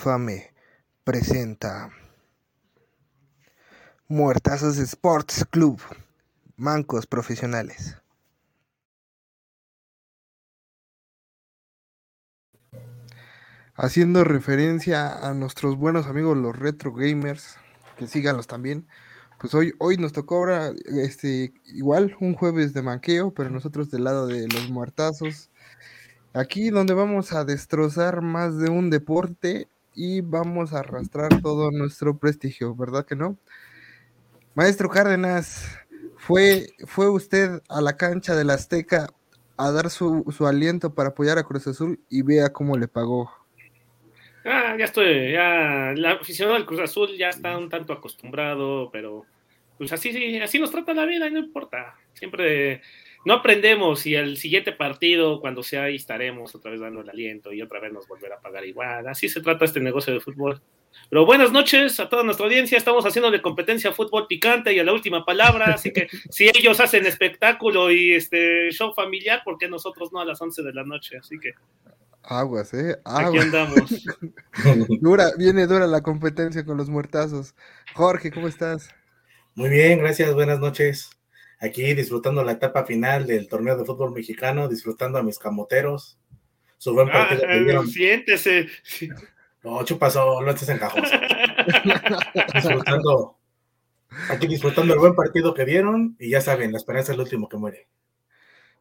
Infame presenta Muertazos Sports Club, Mancos Profesionales. Haciendo referencia a nuestros buenos amigos los retro gamers, que síganlos también. Pues hoy, hoy nos tocó ahora, este, igual un jueves de manqueo, pero nosotros del lado de los muertazos, Aquí donde vamos a destrozar más de un deporte y vamos a arrastrar todo nuestro prestigio, ¿verdad que no? Maestro Cárdenas, ¿fue, fue usted a la cancha del Azteca a dar su, su aliento para apoyar a Cruz Azul y vea cómo le pagó. Ah, ya estoy, ya, la aficionado del Cruz Azul ya está un tanto acostumbrado, pero pues así, así nos trata la vida, no importa. Siempre no aprendemos y el siguiente partido, cuando sea ahí, estaremos otra vez dando el aliento y otra vez nos volverá a pagar igual. Así se trata este negocio de fútbol. Pero buenas noches a toda nuestra audiencia. Estamos haciendo de competencia fútbol picante y a la última palabra. Así que si ellos hacen espectáculo y este show familiar, ¿por qué nosotros no a las 11 de la noche? Así que. Aguas, ¿eh? Aquí andamos. dura, viene dura la competencia con los muertazos. Jorge, ¿cómo estás? Muy bien, gracias. Buenas noches aquí disfrutando la etapa final del torneo de fútbol mexicano, disfrutando a mis camoteros. Su buen partido. Ah, siéntese. No, chupazo, no estés encajoso. disfrutando, aquí disfrutando el buen partido que dieron y ya saben, la esperanza es el último que muere.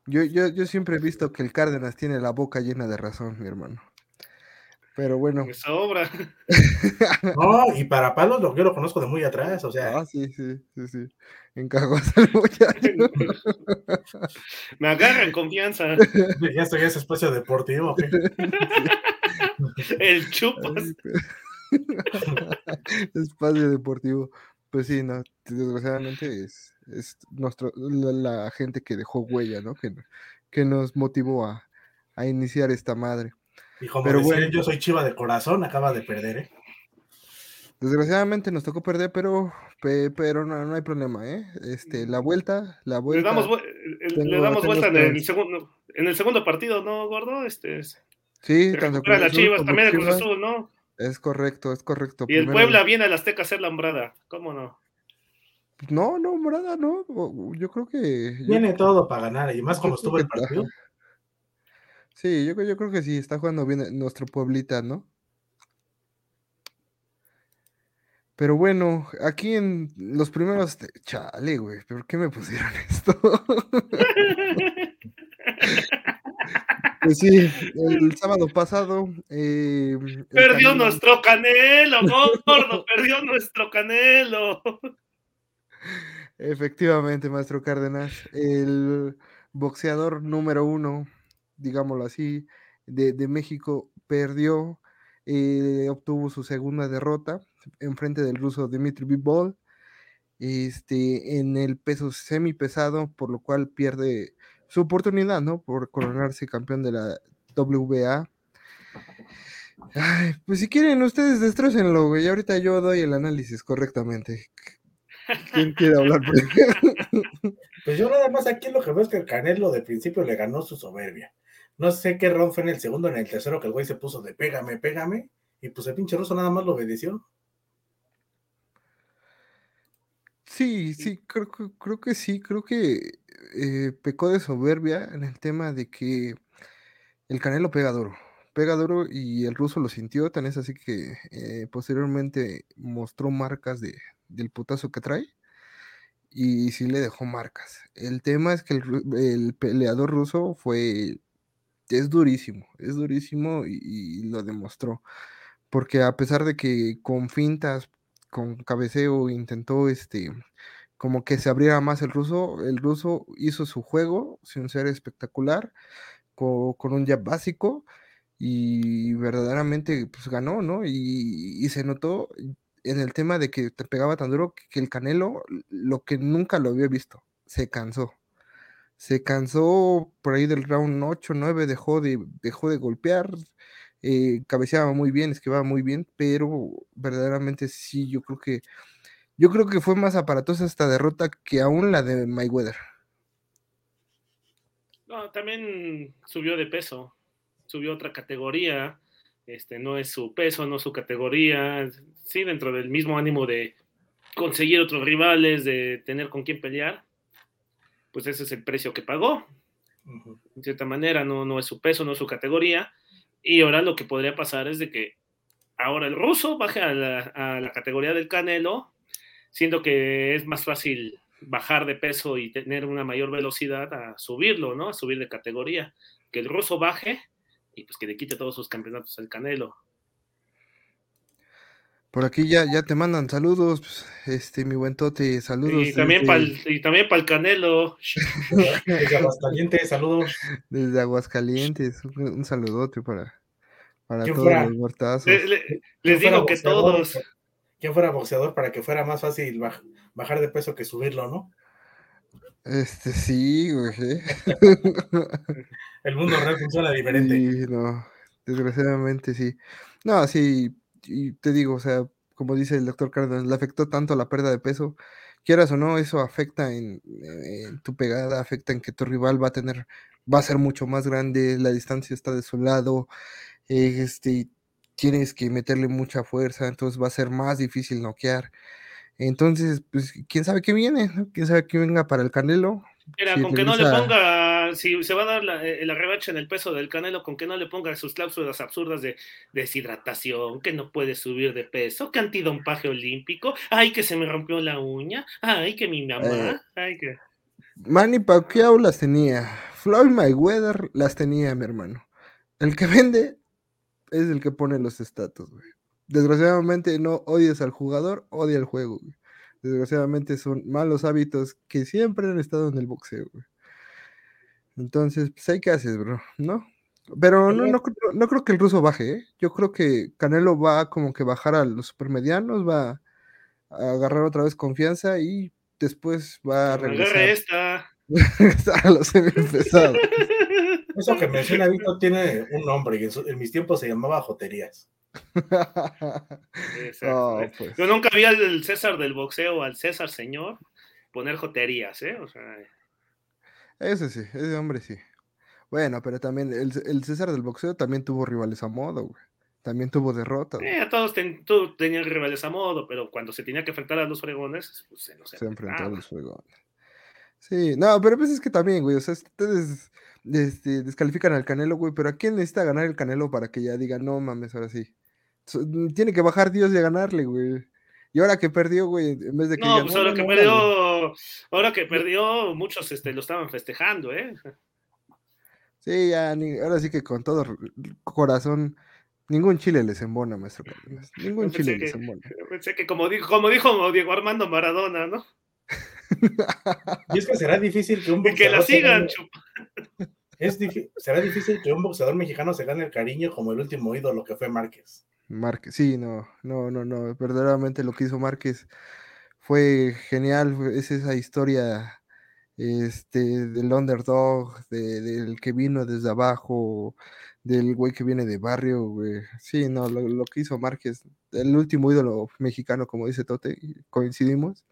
Yo, yo, yo siempre he visto que el Cárdenas tiene la boca llena de razón, mi hermano. Pero bueno. Me sobra. no, y para palos yo lo conozco de muy atrás, o sea. Ah, sí, sí, sí, sí. Encajó el muchacho. Me agarran confianza. Ya estoy en ese espacio deportivo. el chupas. espacio deportivo. Pues sí, no, desgraciadamente es, es nuestro, la, gente que dejó huella, ¿no? Que, que nos motivó a, a iniciar esta madre. Y como pero bueno, yo soy chiva de corazón, acaba de perder, ¿eh? Desgraciadamente nos tocó perder, pero, pero no, no hay problema, ¿eh? Este, la vuelta, la vuelta. Le damos, le damos vuelta en el, segundo, en el segundo partido, ¿no, Gordo? Este, sí, tanto con las Chivas, también el Cruz Azul, ¿no? Es correcto, es correcto. Y el Puebla viene al Azteca a hacer la hombrada, ¿cómo no? No, no, hombrada, no. Yo creo que. Viene todo para ganar, y más como estuvo el partido. Sí, yo, yo creo que sí, está jugando bien nuestro Pueblita, ¿no? Pero bueno, aquí en los primeros. Chale, güey, ¿por qué me pusieron esto? pues sí, el sábado pasado. Eh, perdió nuestro canelo, gordo, perdió nuestro canelo. Efectivamente, maestro Cárdenas, el boxeador número uno digámoslo así, de, México perdió, eh, obtuvo su segunda derrota en frente del ruso Dmitry Bivol este, en el peso semi pesado, por lo cual pierde su oportunidad, ¿no? Por coronarse campeón de la WBA. pues si quieren, ustedes destrocenlo, güey. Ahorita yo doy el análisis correctamente. ¿Quién quiere hablar? pues yo nada más aquí lo que veo es que el Canelo de principio le ganó su soberbia. No sé qué ron fue en el segundo, en el tercero, que el güey se puso de pégame, pégame, y pues el pinche ruso nada más lo obedeció. Sí, sí, creo, creo que sí, creo que eh, pecó de soberbia en el tema de que el Canelo pega duro, pega duro y el ruso lo sintió, tan es así que eh, posteriormente mostró marcas de, del putazo que trae y sí le dejó marcas. El tema es que el, el peleador ruso fue es durísimo, es durísimo y, lo demostró. Porque a pesar de que con fintas, con cabeceo, intentó este como que se abriera más el ruso, el ruso hizo su juego sin ser espectacular, con, un jab básico y verdaderamente pues ganó, ¿no? Y, y, se notó en el tema de que te pegaba tan duro que el Canelo, lo que nunca lo había visto, se cansó se cansó por ahí del round 8, 9, dejó de, dejó de golpear, eh, cabeceaba muy bien, esquivaba muy bien, pero verdaderamente sí, yo creo que yo creo que fue más aparatosa esta derrota que aún la de Mayweather. No, también subió de peso, subió otra categoría. este, no es su peso, no su categoría, sí, dentro del mismo ánimo de conseguir otros rivales, de tener con quién pelear, pues ese es el precio que pagó. En cierta manera, no, no es su peso, no es su categoría. Y ahora lo que podría pasar es de que ahora el ruso baje a la, a la categoría del Canelo, siendo que es más fácil bajar de peso y tener una mayor velocidad a subirlo, ¿no? A subir de categoría. Que el ruso baje y pues que le quite todos sus campeonatos al Canelo. Por aquí ya, ya te mandan saludos, este, mi buen Tote, saludos. Y también para el, y también para el Canelo. Desde Aguascalientes, saludos. Desde Aguascalientes, un, un saludote para, para todos fuera? los muertazos. Le, le, les digo que todos. ¿Quién fuera boxeador para que fuera más fácil bajar de peso que subirlo, no? Este, sí, güey. El mundo real funciona diferente. Sí, no, desgraciadamente sí. No, sí, y te digo, o sea, como dice el doctor Cárdenas, le afectó tanto la pérdida de peso, quieras o no, eso afecta en, en, tu pegada, afecta en que tu rival va a tener, va a ser mucho más grande, la distancia está de su lado, eh, este, tienes que meterle mucha fuerza, entonces va a ser más difícil noquear. Entonces, pues, quién sabe qué viene, quién sabe qué venga para el Canelo. Mira, si con que no le ponga, si se va a dar la, la, revancha en el peso del Canelo, con que no le ponga sus cláusulas absurdas de deshidratación, que no puede subir de peso, que antidompaje olímpico, ay, que se me rompió la uña, ay, que mi mamá, eh, ay, que. Manny Pacquiao las tenía, Floyd Mayweather las tenía, mi hermano. El que vende es el que pone los estatus, güey desgraciadamente no odias al jugador, odia el juego. Güey. Desgraciadamente son malos hábitos que siempre han estado en el boxeo. Güey. Entonces, pues hay que hacer, bro, ¿no? Pero no, no, no, creo que el ruso baje, ¿eh? Yo creo que Canelo va como que bajar a los supermedianos, va a agarrar otra vez confianza y después va a regresar. Esta. a los semipesados. Eso que menciona Víctor tiene un nombre y en, su, en mis tiempos se llamaba Joterías. oh, pues. Yo nunca vi al César del boxeo, al César señor, poner joterías, ¿eh? O sea... Ese sí, ese hombre sí. Bueno, pero también el, el César del boxeo también tuvo rivales a modo, güey. También tuvo derrotas. Eh, todos ten, tú, tenían rivales a modo, pero cuando se tenía que enfrentar a los fregones, pues se los Se enfrentó a los fregones. Sí, no, pero pues es que también, güey, o sea, ustedes este, descalifican al Canelo, güey, pero ¿a quién necesita ganar el Canelo para que ya diga, no mames, ahora sí? Tiene que bajar Dios y a ganarle, güey. Y ahora que perdió, güey, en vez de que. No, pues ahora no, que no, perdió, ahora que perdió, muchos este, lo estaban festejando, ¿eh? Sí, ya, ni, ahora sí que con todo corazón, ningún chile les embona, maestro Cárdenas. Ningún chile que, les embona. Pensé que como dijo, como dijo Diego Armando Maradona, ¿no? y es que será difícil que un boxeador. que la sigan, gane... es será difícil que un boxeador mexicano se gane el cariño como el último ídolo que fue Márquez. Márquez, sí, no, no, no, no, verdaderamente lo que hizo Márquez fue genial, es esa historia este, del underdog, de, del que vino desde abajo, del güey que viene de barrio, güey. Sí, no, lo, que hizo Márquez, el último ídolo mexicano, como dice Tote, coincidimos.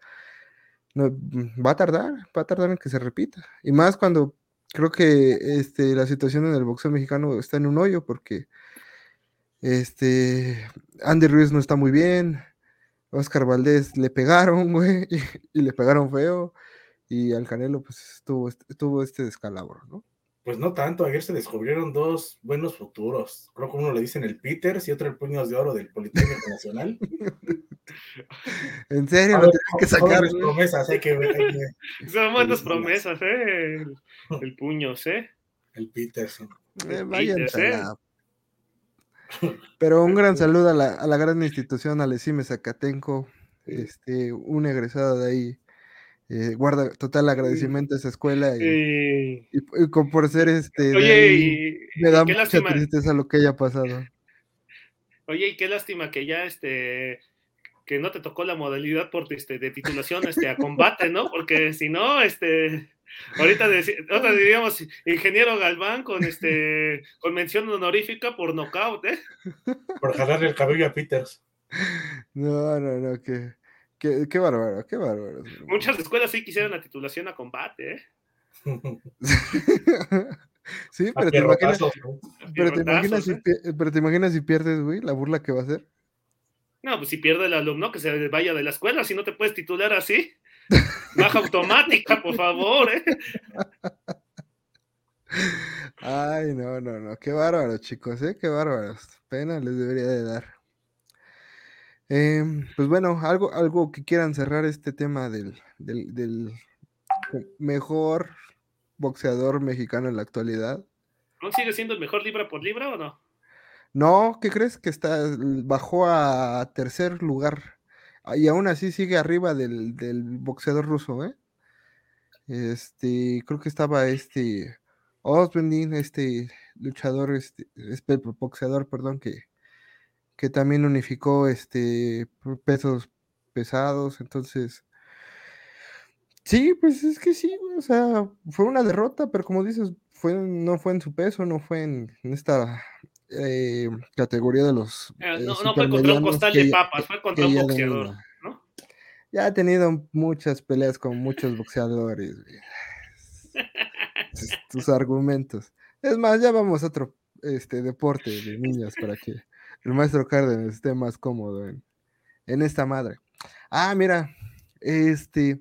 No, mm, va a tardar, va a tardar en que se repita. Y más cuando creo que este, la situación en el boxeo mexicano está en un hoyo, porque este, Andy Ruiz no está muy bien. Oscar Valdés le pegaron, güey, y, y, le pegaron feo. Y al Canelo, pues tuvo, tuvo este descalabro, ¿no? Pues no tanto, ayer se descubrieron dos buenos futuros. Creo que uno le dicen el Peters y otro el Puños de Oro del Politécnico Nacional. en serio, lo tienen que sacar. Son promesas, hay que, hay que... Son buenas promesas, ¿eh? El, el Puños, ¿eh? El Peters. Eh, ¿eh? Pero un gran saludo a la, a la gran institución Alecime Zacatenco, este, un egresado de ahí. Eh, guarda total agradecimiento a esa escuela y, y, y, y por ser este Oye, ahí, me da mucha lástima. tristeza lo que haya pasado. Oye, y qué lástima que ya este que no te tocó la modalidad por este de titulación este a combate, ¿no? Porque si no, este Ahorita, ahorita diríamos ingeniero Galván con este con mención honorífica por nocaut, ¿eh? Por jalarle el cabello a Peters. No, no, no, que, qué, qué bárbaro, qué bárbaro. Muchas escuelas sí quisieron la titulación a combate, ¿eh? sí, pero te imaginas, pero, te imaginas si, ¿eh? pero te imaginas si pierdes, güey, la burla que va a ser. No, pues si pierde el alumno, que se vaya de la escuela, si no te puedes titular así. Baja automática, por favor, ¿eh? Ay, no, no, no, qué bárbaro, chicos, ¿eh? Qué bárbaros. Pena les debería de dar. Em, pues bueno, algo, algo que quieran cerrar este tema del, del, mejor boxeador mexicano en la actualidad. ¿No sigue siendo el mejor libra por libra o no? No, ¿qué crees? Que está, bajó a tercer lugar. Y aún así sigue arriba del, del boxeador ruso, ¿eh? Este, creo que estaba este Osbendin, este luchador, este, boxeador, perdón, que, que también unificó este pesos pesados, entonces sí, pues es que sí, o sea, fue una derrota, pero como dices, fue, no fue en su peso, no fue en, esta eh, categoría de los. Eh, no, no fue contra un costal de papas, fue contra un boxeador, ¿no? Ya ha tenido muchas peleas con muchos boxeadores. tus, argumentos. Es más, ya vamos a otro este, deporte de niños para que el maestro Cárdenas esté más cómodo en, en esta madre. Ah, mira, este,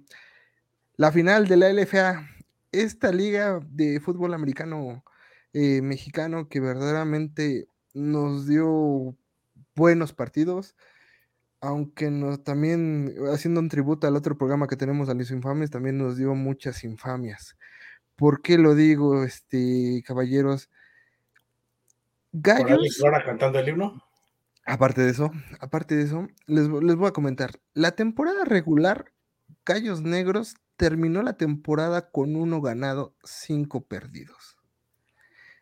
la final de la LFA, esta liga de fútbol americano eh, mexicano que verdaderamente nos dio buenos partidos, aunque nos también, haciendo un tributo al otro programa que tenemos, a los infames, también nos dio muchas infamias. ¿Por qué lo digo, este, caballeros? Gallos. cantando el himno? Aparte de eso, aparte de eso, les, les voy a comentar. La temporada regular, Gallos Negros terminó la temporada con uno ganado, cinco perdidos,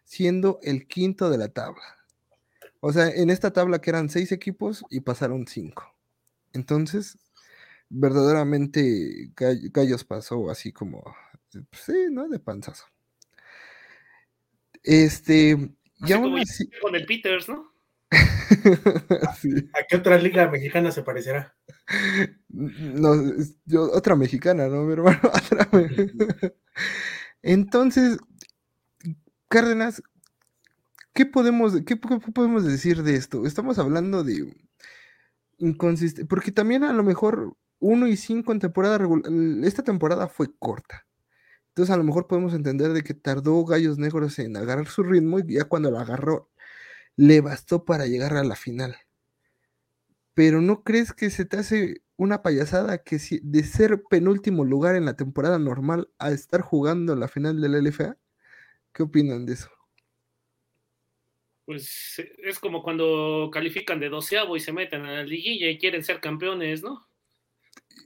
siendo el quinto de la tabla. O sea, en esta tabla que eran seis equipos y pasaron cinco. Entonces, verdaderamente Gallos pasó así como pues sí, ¿no? De panzazo. Este, ya así... Con el Peters, ¿no? ¿A qué otra liga mexicana se parecerá? No, yo, otra mexicana, ¿no, mi hermano? Entonces, Cárdenas, ¿qué podemos, qué, podemos decir de esto? Estamos hablando de inconsistente, porque también a lo mejor 1 y 5 en temporada regular, esta temporada fue corta. Entonces a lo mejor podemos entender de que tardó Gallos Negros en agarrar su ritmo y ya cuando lo agarró le bastó para llegar a la final. Pero ¿no crees que se te hace una payasada que si, de ser penúltimo lugar en la temporada normal a estar jugando la final de la LFA? ¿Qué opinan de eso? Pues es como cuando califican de doceavo y se meten a la liguilla y quieren ser campeones, ¿no?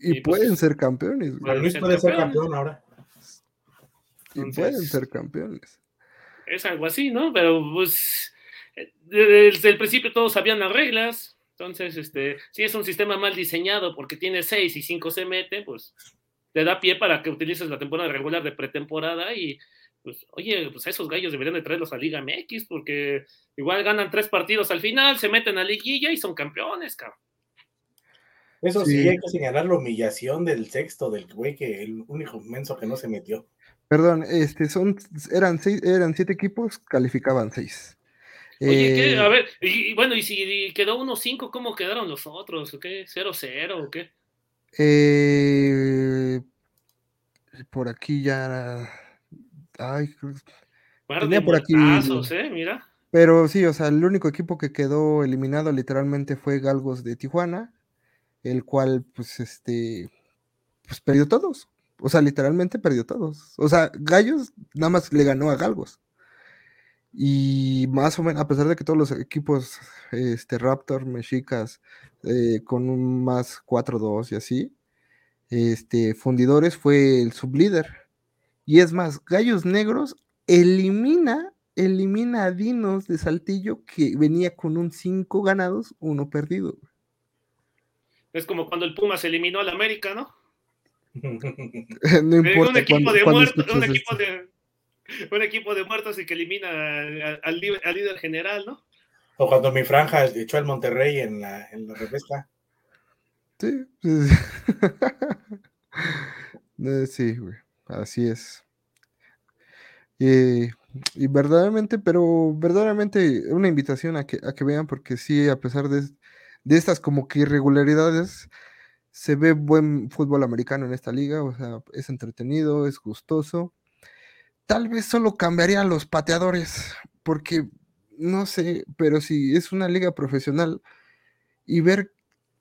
Y, pues, pueden ser campeones. Luis puede ser campeón ahora pueden ser campeones. Es algo así, ¿no? Pero pues desde el principio todos sabían las reglas. Entonces, este, si es un sistema mal diseñado porque tiene seis y cinco se meten, pues te da pie para que utilices la temporada regular de pretemporada y pues, oye, pues esos gallos deberían de traerlos a Liga MX porque igual ganan tres partidos al final, se meten a liguilla y son campeones, cabrón. Eso sí, hay que señalar la humillación del sexto, del güey que el único menso que no se metió. Perdón, este son, eran seis, eran siete equipos, calificaban seis. Oye, ¿qué? A eh, ver, y, bueno, y si quedó 1-5, ¿cómo quedaron los otros? ¿O qué? ¿0-0 o qué? Eh, por aquí ya. Ay, tenía por aquí. ¿eh? Mira. Pero sí, o sea, el único equipo que quedó eliminado literalmente fue Galgos de Tijuana, el cual, pues, este, pues perdió todos. O sea, literalmente perdió todos. O sea, Gallos nada más le ganó a Galgos. Y más o menos, a pesar de que todos los equipos, este, Raptor, Mexicas, eh, con un más 4-2 y así, este, Fundidores fue el sublíder. Y es más, Gallos Negros elimina, elimina a Dinos de Saltillo que venía con un 5 ganados, uno perdido. Es como cuando el Pumas eliminó al América, ¿no? no importa. Un equipo, de muertos, un, equipo de, un equipo de muertos y que elimina al, líder general, ¿no? O cuando mi franja echó al Monterrey en la, en la refresca. Sí. sí, güey. Así es. Eh, y verdaderamente, pero verdaderamente una invitación a que, a que vean, porque sí, a pesar de, de estas como que irregularidades, se ve buen fútbol americano en esta liga, o sea, es entretenido, es gustoso. Tal vez solo cambiaría los pateadores, porque no sé, pero si es una liga profesional y ver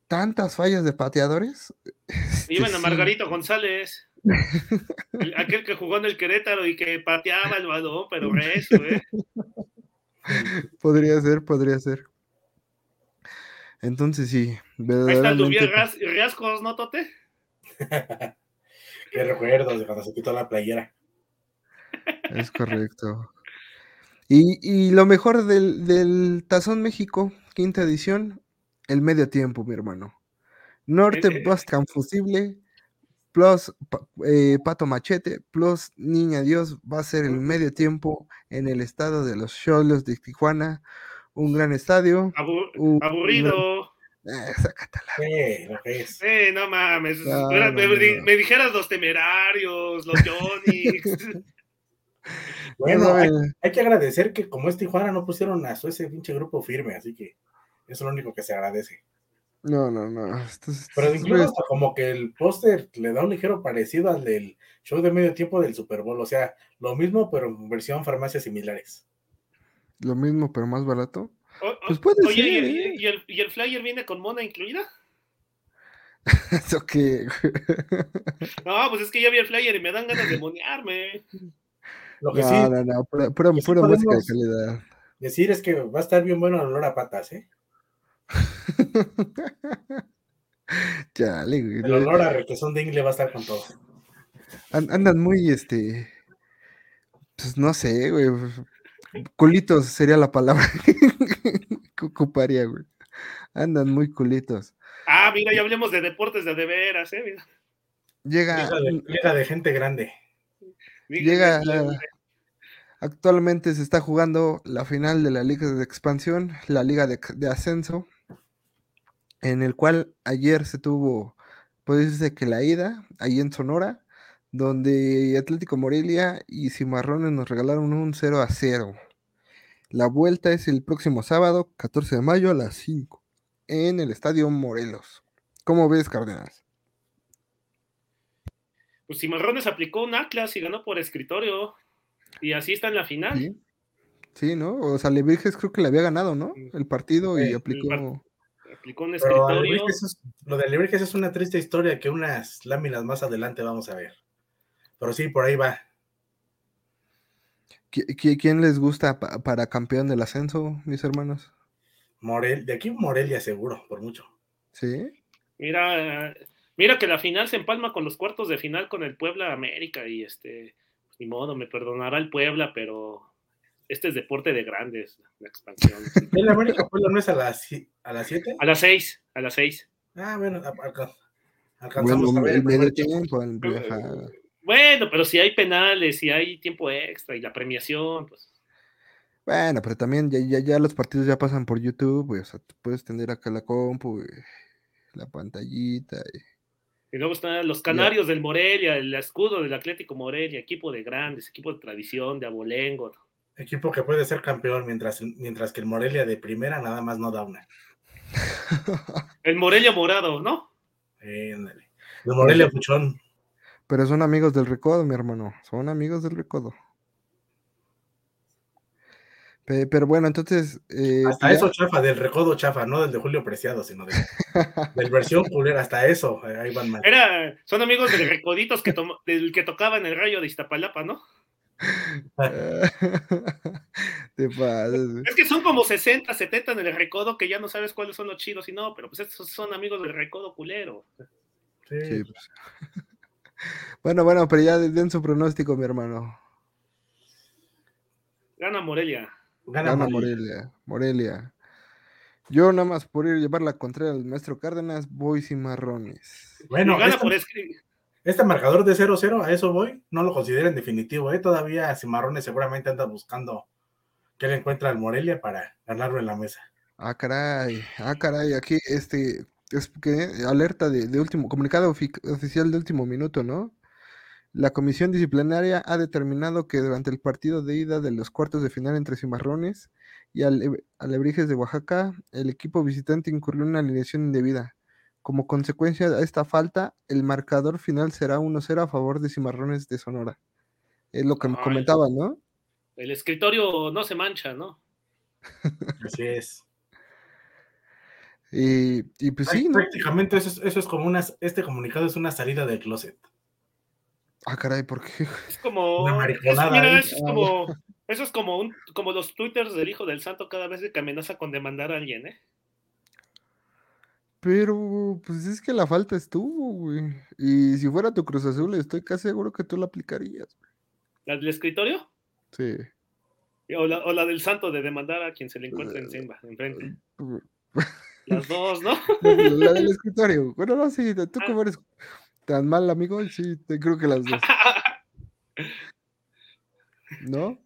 tantas fallas de pateadores. Iban a Margarito González. Aquel que jugó en el Querétaro y que pateaba el balón, pero eso, ¿eh? Podría ser, podría ser. Entonces sí, Ahí está el Riascos, ¿no, Tote? Qué recuerdos de cuando se quitó la playera. Es correcto. Y, y lo mejor del, del, Tazón México, quinta edición, el medio tiempo, mi hermano. Norte eh, Boscan Fusible, plus eh, Pato Machete, plus Niña Dios va a ser el medio tiempo en el estado de los Cholos de Tijuana. Un gran estadio. Abur un, aburrido. Eh, sí, lo que es. Eh, no mames. No, me, no, me, me, dijeras los temerarios, los Johnny. bueno, hay, hay, que agradecer que como es Tijuana no pusieron a su ese pinche grupo firme, así que eso es lo único que se agradece. No, no, no. Esto Pero incluso hasta como que el póster le da un ligero parecido al del show de medio tiempo del Super Bowl. O sea, lo mismo, pero en versión farmacias similares. Lo mismo, pero más barato. O, pues puede oye, ser, ¿y, ¿eh? y, el, ¿y, el, flyer viene con mona incluida? ¿Eso qué? no, pues es que ya vi el flyer y me dan ganas de monearme. Lo que no, sí, no, no, pura, pura, pura sí música de calidad. Decir es que va a estar bien bueno el olor a patas, ¿eh? Chale, güey. El olor a requesón de ingle va a estar con todo. Andan muy, este. Pues no sé, güey. Culitos sería la palabra que ocuparía, güey. Andan muy culitos. Ah, mira, ya hablemos de deportes de de veras, ¿eh? Mira. Llega. Llega de, llega de gente grande. Llega. Actualmente se está jugando la final de la Liga de Expansión, la Liga de, de Ascenso en el cual ayer se tuvo, puede decirse que la ida, ahí en Sonora, donde Atlético Morelia y Cimarrones nos regalaron un 0 a 0. La vuelta es el próximo sábado, 14 de mayo a las 5, en el Estadio Morelos. ¿Cómo ves, Cárdenas? Pues Cimarrones aplicó un Atlas y ganó por escritorio. Y así está en la final. Sí, sí ¿no? O sea, Levirges creo que le había ganado, ¿no? El partido y aplicó aplicó un escritorio. Es, lo de Lebrijes es una triste historia que unas láminas más adelante vamos a ver. Pero sí, por ahí va. ¿Quién les gusta para campeón del ascenso, mis hermanos? Morel, de aquí Morelia seguro, por mucho. Sí. Mira, mira que la final se empalma con los cuartos de final con el Puebla América y este, ni modo, me perdonará el Puebla, pero este es deporte de grandes, la expansión. ¿El América Puebla no es a las 7? ¿A las 7? A las 6, a las 6. Ah, bueno, acá. Alcanzamos bueno, a ver el medio tiempo. El bueno, pero si hay penales, si hay tiempo extra y la premiación, pues. Bueno, pero también ya, ya, ya los partidos ya pasan por YouTube, güey, o sea, tú puedes tener acá la compu, la pantallita. Y... y luego están los canarios del Morelia, el escudo del Atlético Morelia, equipo de grandes, equipo de tradición, de abolengo. Equipo que puede ser campeón, mientras, mientras que el Morelia de primera nada más no da una. el Morelia morado, ¿no? Eh, el Morelia puchón. Pero son amigos del recodo, mi hermano. Son amigos del recodo. Pero bueno, entonces. Eh, hasta eso chafa, del recodo chafa, no del de Julio Preciado, sino de, del versión culera, hasta eso, ahí van mal. Era, son amigos de recoditos que, del que tocaba en el rayo de Iztapalapa, ¿no? Te pasas, es que son como 60, 70 en el recodo que ya no sabes cuáles son los chidos y no, pero pues estos son amigos del recodo culero. Sí. sí pues. bueno, bueno, pero ya den su pronóstico, mi hermano. Gana Morelia. Gana, Gana Morelia. Morelia. Yo nada más por ir a llevar la contraria al maestro Cárdenas, voy sin marrones. Bueno, gana esta... por escribir este marcador de 0-0, a eso voy, no lo considero en definitivo, ¿eh? Todavía Cimarrones seguramente anda buscando que le encuentra al Morelia para ganarlo en la mesa. Ah, caray, ah, caray, aquí este, es que alerta de, último, comunicado ofi oficial de último minuto, ¿no? La comisión disciplinaria ha determinado que durante el partido de ida de los cuartos de final entre Cimarrones y Alebrijes de Oaxaca, el equipo visitante incurrió en una alineación indebida. Como consecuencia de esta falta, el marcador final será 1-0 a favor de Cimarrones de Sonora. Es lo que me comentaba, ¿no? El escritorio no se mancha, ¿no? Así es. Y, pues sí, ¿no? Prácticamente eso es, como una, este comunicado es una salida del closet. Ah, caray, ¿por qué? Es como. Una mariconada. eso es como, eso es como, un, como los twitters del hijo del santo cada vez que amenaza con demandar a alguien, ¿eh? Pero, pues es que la falta estuvo, güey. Y si fuera tu Cruz Azul, estoy casi seguro que tú la aplicarías, güey. ¿La del escritorio? Sí. O la, o la del santo de demandar a quien se le encuentre encima, enfrente. Las dos, ¿no? La del escritorio. Bueno, no, sí, tú como eres tan mal amigo, sí, te creo que las dos. ¿No?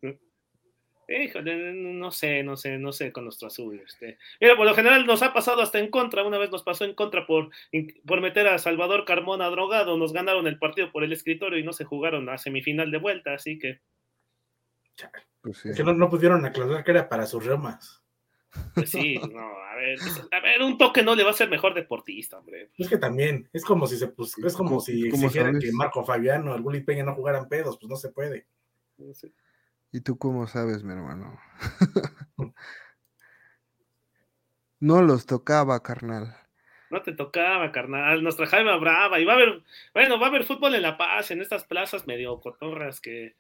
Híjole, no sé, no sé, no sé con nuestro azul. Este. Mira, por lo general nos ha pasado hasta en contra. Una vez nos pasó en contra por, por meter a Salvador Carmona drogado. Nos ganaron el partido por el escritorio y no se jugaron a semifinal de vuelta, así que. Pues Es que no, pudieron aclarar que era para sus reumas. Pues sí, no, a ver, pues, a ver, un toque no le va a ser mejor deportista, hombre. Es que también, es como si se pues, es como si exigieran que Marco Fabiano o el Bully Peña no jugaran pedos, pues no se puede. ¿Y tú cómo sabes, mi hermano? no los tocaba, carnal. No te tocaba, carnal. Nuestra Jaime Brava. Y va a haber, bueno, va a haber fútbol en La Paz, en estas plazas medio cotorras que,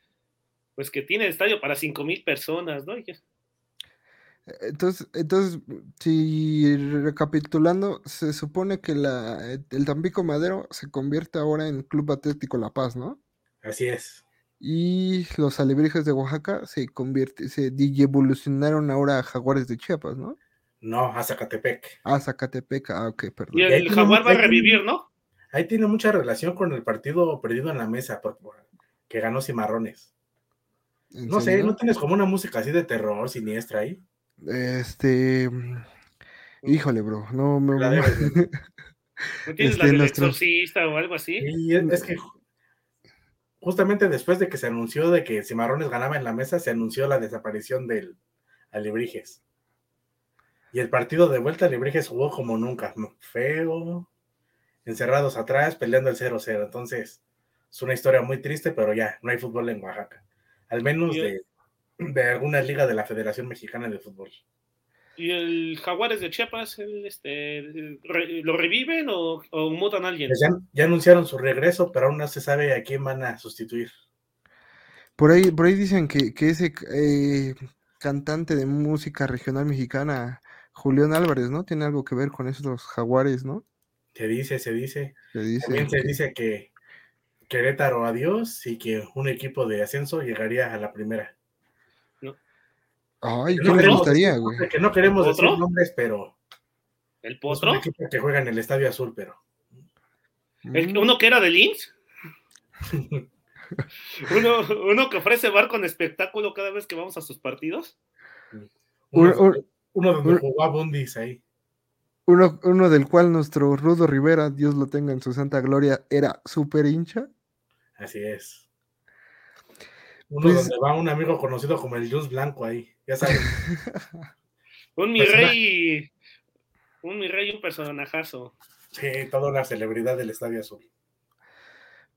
pues que tiene estadio para cinco mil personas, ¿no? Entonces, entonces, si recapitulando, se supone que la, el Tampico Madero se convierte ahora en Club Atlético La Paz, ¿no? Así es. Y los alebrijes de Oaxaca se convierte, se evolucionaron ahora a Jaguares de Chiapas, ¿no? No, a Zacatepec. A Zacatepec, ah, ok, perdón. Y el Jaguar va a revivir, ¿no? Ahí tiene mucha relación con el partido perdido en la mesa, que ganó Cimarrones. No sé, ¿no tienes como una música así de terror siniestra ahí? Este. Híjole, bro. No me. ¿No tienes la este, del exorcista o algo así? Sí, es que justamente después de que se anunció de que Cimarrones ganaba en la mesa, se anunció la desaparición del Alebrijes. Y el partido de vuelta, Alebrijes jugó como nunca, feo, encerrados atrás, peleando el 0-0. Entonces, es una historia muy triste, pero ya, no hay fútbol en Oaxaca. Al menos de, de alguna liga de la Federación Mexicana de Fútbol. ¿Y el Jaguares de Chiapas este, lo reviven o, mutan a alguien? Pues ya, anunciaron su regreso, pero aún no se sabe a quién van a sustituir. Por ahí, por ahí dicen que, ese eh, cantante de música regional mexicana, Julián Álvarez, ¿no? Tiene algo que ver con esos jaguares, ¿no? Se dice, se dice. Se dice También se dice que Querétaro adiós y que un equipo de ascenso llegaría a la primera. Ay, ¿qué me gustaría, güey? Que no queremos decir nombres, pero. ¿El Potro? que juega en el Estadio Azul, pero. ¿El, ¿Uno que era de Linz? ¿Uno, ¿Uno, que ofrece bar con espectáculo cada vez que vamos a sus partidos? Uno, donde jugó a Bundis ahí. Uno, uno del cual nuestro Rudo Rivera, Dios lo tenga en su santa gloria, era súper hincha. Así es. Uno pues donde va un amigo conocido como el Jus Blanco ahí, ya sabes. un mi rey, un mi rey, un personajazo. Sí, toda una celebridad del Estadio Azul.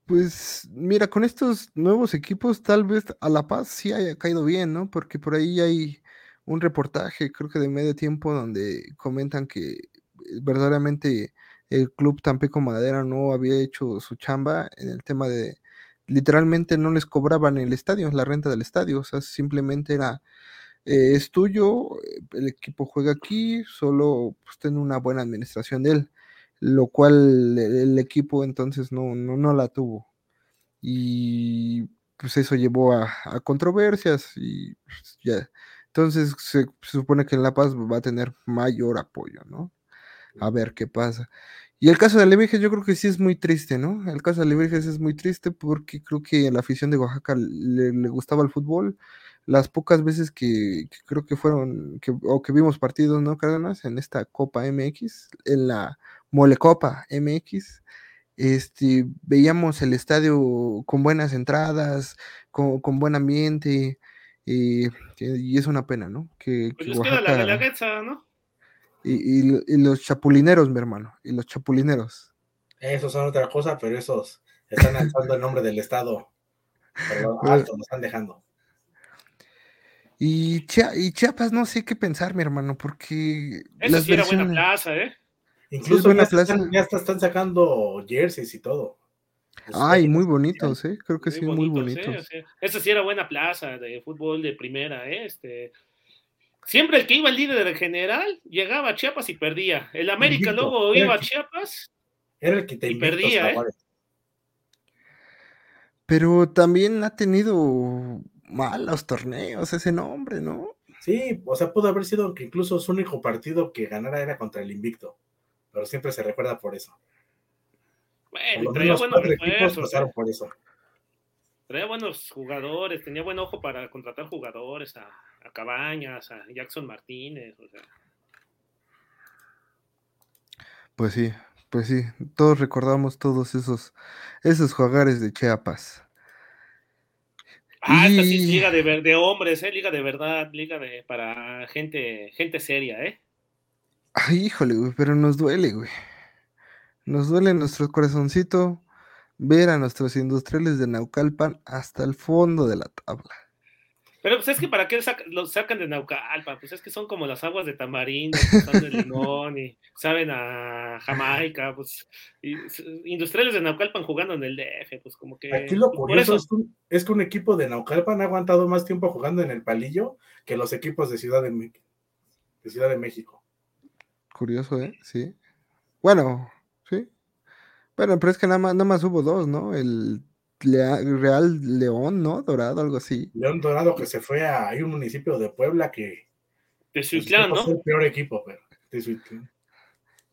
Pues mira, con estos nuevos equipos tal vez a La Paz sí haya caído bien, ¿no? Porque por ahí hay un reportaje, creo que de medio tiempo, donde comentan que verdaderamente el club Tampico Madera no había hecho su chamba en el tema de literalmente no les cobraban el estadio, la renta del estadio, o sea, simplemente era, eh, es tuyo, el equipo juega aquí, solo pues, una buena administración de él, lo cual el, equipo entonces no, no, no, la tuvo. Y pues eso llevó a, controversias y pues, ya. Entonces se, supone que en La Paz va a tener mayor apoyo, ¿no? A ver qué pasa. Y el caso de Alebrijes yo creo que sí es muy triste, ¿no? El caso de Alebrijes es muy triste porque creo que a la afición de Oaxaca le, gustaba el fútbol. Las pocas veces que, creo que fueron, que, o que vimos partidos, ¿no, Cárdenas? En esta Copa MX, en la Molecopa MX, este, veíamos el estadio con buenas entradas, con, buen ambiente, eh, y es una pena, ¿no? Que, pues les queda la ¿no? Y, y, los chapulineros, mi hermano, y los chapulineros. Esos son otra cosa, pero esos están alzando el nombre del Estado. Pero pues alto, nos están dejando. Y, y Chiapas, no sé qué pensar, mi hermano, porque. Eso sí era buena plaza, ¿eh? Incluso ya, Están, ya están sacando jerseys y todo. Ay, muy bonitos, ¿eh? Creo que sí, muy bonitos. ¿eh? Esa sí era buena plaza de fútbol de primera, ¿eh? Este, siempre el que iba el líder del general llegaba a Chiapas y perdía. El América luego iba a Chiapas era el que te y perdía, ¿eh? Pero también ha tenido malos torneos ese nombre, ¿no? Sí, o sea, pudo haber sido que incluso su único partido que ganara era contra el Invicto, pero siempre se recuerda por eso. Bueno, traía buenos refuerzos. ¿eh? por eso. Traía buenos jugadores, tenía buen ojo para contratar jugadores a, Cabañas, a Jackson Martínez, o sea. Pues sí, pues sí, todos recordamos todos esos, esos jugadores de Chiapas. Ah, esta sí es liga de, de hombres, ¿eh? Liga de verdad, liga de, para gente, gente seria, ¿eh? Ay, híjole, güey, pero nos duele, güey. Nos duele nuestro corazoncito ver a nuestros industriales de Naucalpan hasta el fondo de la tabla. Pero pues es que para qué los sacan de Naucalpan, pues es que son como las aguas de tamarindo, son de limón y saben a Jamaica, pues industriales de Naucalpan jugando en el DF, pues como que Aquí lo curioso es, que un, equipo de Naucalpan ha aguantado más tiempo jugando en el palillo que los equipos de Ciudad de, de Ciudad de México. Curioso, ¿eh? Sí. Bueno, sí. Bueno, pero es que nada más, nada más hubo dos, ¿no? El Real León, ¿no? Dorado, algo así. León Dorado que se fue a hay un municipio de Puebla que de Suitlán, ¿no? el peor equipo, pero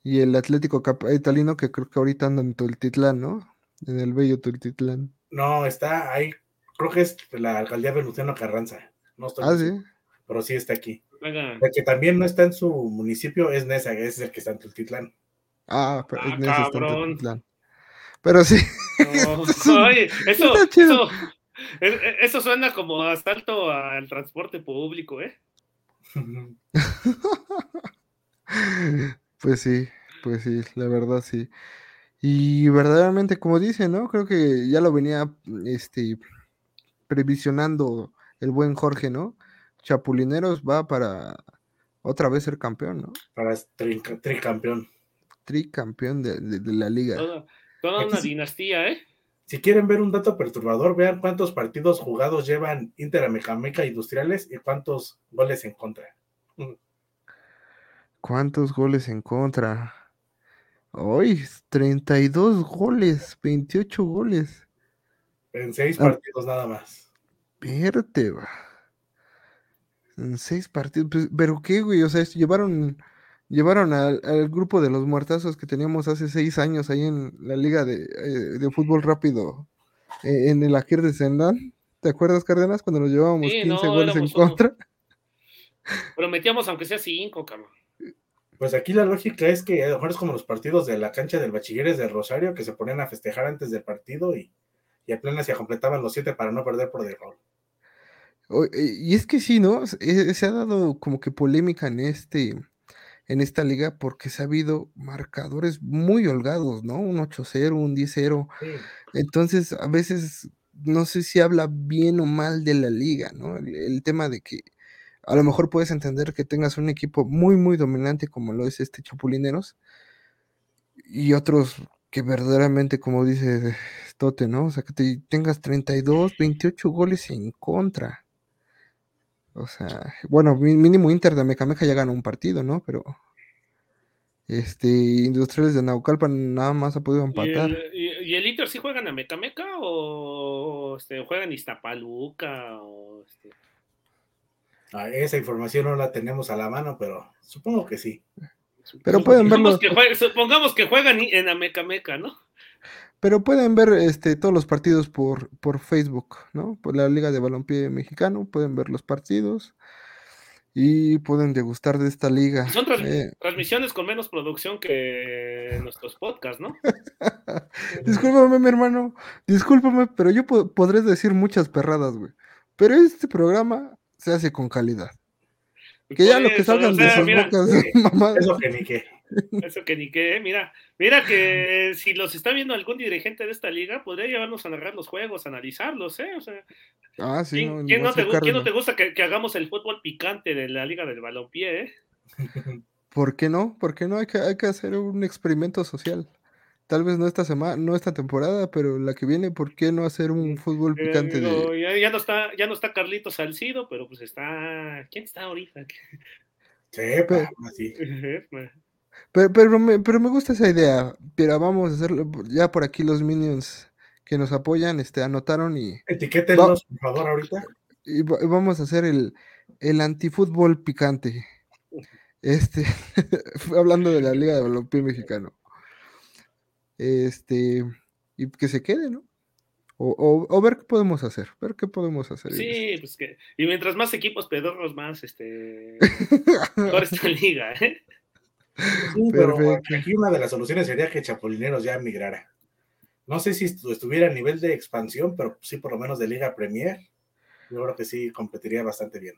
Y el Atlético Italino que creo que ahorita anda en Tultitlán, ¿no? En el bello Tultitlán. No, está ahí, creo que es la alcaldía Venustiano Carranza. No estoy ah, sí. Pero sí está aquí. El que también no está en su municipio es Nesa, es el que está en Tultitlán. Ah, pero ah, Nesa está en Tultitlán. Pero sí. oye, eso, eso, e, eso, suena como asalto al transporte público, ¿eh? pues sí, pues sí, la verdad sí. Y verdaderamente, como dice, ¿no? Creo que ya lo venía este, previsionando el buen Jorge, ¿no? Chapulineros va para otra vez ser campeón, ¿no? Para tricampeón. Tricampeón de, de, la liga. Toda una dinastía, ¿eh? Si quieren ver un dato perturbador, vean cuántos partidos jugados llevan Inter Mecameca Industriales y cuántos goles en contra. ¿Cuántos goles en contra? Hoy, 32 goles, 28 goles. En seis ah. partidos nada más. va. En seis partidos. Pues, ¿Pero qué, güey? O sea, llevaron llevaron al, grupo de los muertazos que teníamos hace seis años ahí en la liga de, eh, fútbol rápido eh, en el Ajir de Zendán. ¿Te acuerdas, Cárdenas, cuando nos llevábamos 15 goles en contra? Prometíamos aunque sea cinco, cabrón. Pues aquí la lógica es que a lo mejor es como los partidos de la cancha del Bachilleres de Rosario que se ponían a festejar antes del partido y, y apenas se completaban los siete para no perder por default. Y es que sí, ¿no? Se ha dado como que polémica en este, en esta liga porque se ha habido marcadores muy holgados, ¿no? Un 8-0, un 10-0. Entonces, a veces no sé si habla bien o mal de la liga, ¿no? El, tema de que a lo mejor puedes entender que tengas un equipo muy, muy dominante como lo es este Chapulineros y otros que verdaderamente, como dice Tote, ¿no? O sea, que te tengas 32, 28 goles en contra. O sea, bueno, mínimo Inter de Mecameja ya ganó un partido, ¿no? Pero este Industriales de Naucalpan nada más ha podido empatar. ¿Y el, Inter sí juegan a Mecameca o este, juegan Iztapaluca? O este? ah, esa información no la tenemos a la mano, pero supongo que sí. Pero pueden verlo. supongamos que juegan en Amecameca, ¿no? Pero pueden ver este, todos los partidos por, por Facebook, ¿no? Por la Liga de Balompié Mexicano, pueden ver los partidos. y pueden degustar de esta liga. Son trans- Eh, transmisiones con menos producción que nuestros podcasts, ¿no? discúlpame, mi hermano, discúlpame, pero yo po- podré decir muchas perradas, güey. Pero este programa se hace con calidad. Que ya lo que eso, salgan o sea, de sus mira, bocas de mamadas. Eso que ni qué. Eso que ni qué, mira, mira que si los está viendo algún dirigente de esta liga, podría llevarnos a narrar los juegos, a analizarlos, ¿eh? O sea, Ah, sí, ¿quién, no, quién no te, quién no te gusta que, que hagamos el fútbol picante de la liga del balompié, eh? ¿Por qué no? ¿Por qué no? Hay que, hay que hacer un experimento social. Tal vez no esta semana, no esta temporada, pero la que viene, ¿por qué no hacer un fútbol Eh, picante digo, de... ya, ya no está, ya no está Carlitos Salcido, pero pues está. ¿Quién está ahorita? Sepa, así. Pero, pero, me, pero me gusta esa idea. Pero vamos a hacerlo. Ya por aquí los minions que nos apoyan, este, anotaron y, Etiquétenlos, por favor, ahorita. y va- vamos a hacer el, el antifútbol picante. Este, hablando de la Liga de Balompié Mexicano. Este, y que se quede, ¿no? O, o- o ver qué podemos hacer, ver qué podemos hacer. Sí, pues que. Y mientras más equipos pedorros, más este. Mejor esta liga, ¿eh? Sí, pero Perfecto. aquí una de las soluciones sería que Chapulineros ya migrara. No sé si estu- estuviera a nivel de expansión, pero sí por lo menos de Liga Premier. Yo creo que sí competiría bastante bien.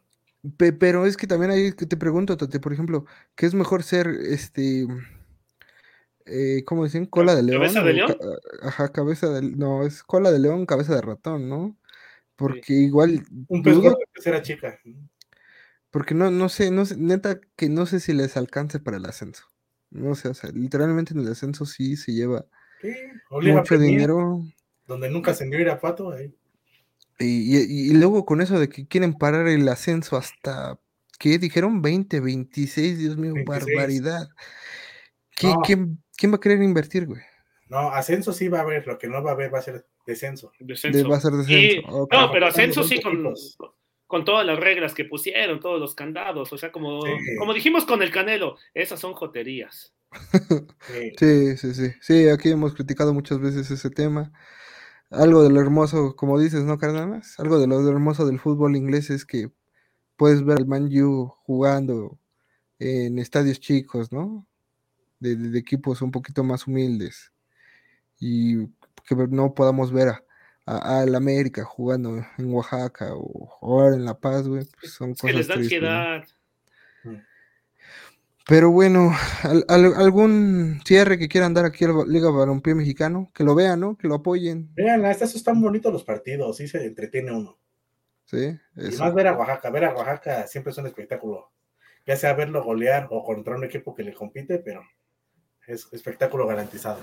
Pe- pero es que también ahí te pregunto, Tate, por ejemplo, ¿qué es mejor ser este eh, ¿cómo dicen? ¿Cola de león? ¿Cabeza de león? ca- ajá, cabeza de no, es cola de león, cabeza de ratón, ¿no? Porque igual Un pez gordo de tercera chica. Porque no, no sé, no sé, neta que no sé si les alcance para el ascenso. No sé, o sea, literalmente en el ascenso sí se lleva Sí, mucho dinero. Donde nunca ascendió Irapuato. ahí. Y, y- y luego con eso de que quieren parar el ascenso hasta, ¿qué dijeron? 20, 26, Dios mío, 26. barbaridad. ¿Qui- No. ¿Quién, quién va a querer invertir, güey? No, ascenso sí va a haber, lo que no va a haber va a ser descenso. Descenso. De- va a ser descenso. Y-. No, pero ascenso los sí con, equipos. Con todas las reglas que pusieron, todos los candados. O sea, como, Sí. como dijimos con el Canelo, esas son joterías. Sí. Sí, sí, sí. Sí, aquí hemos criticado muchas veces ese tema. Algo de lo hermoso, como dices, ¿no, Cardenas? Algo de lo hermoso del fútbol inglés es que puedes ver al Man U jugando en estadios chicos, ¿no? De, de- de equipos un poquito más humildes. Y que no podamos ver a, a- al América jugando en Oaxaca o ahora en La Paz, güey. pues son Es que cosas les da tristes, ¿no? ansiedad. Pero bueno, al- al- algún cierre que quieran dar aquí a la Liga Balompié Mexicano, que lo vean, ¿no? Que lo apoyen. Vean, estos están bonitos los partidos, sí se entretiene uno. Sí, Y eso. más ver a Oaxaca, ver a Oaxaca siempre es un espectáculo. Ya sea verlo golear o contra un equipo que le compite, pero es espectáculo garantizado.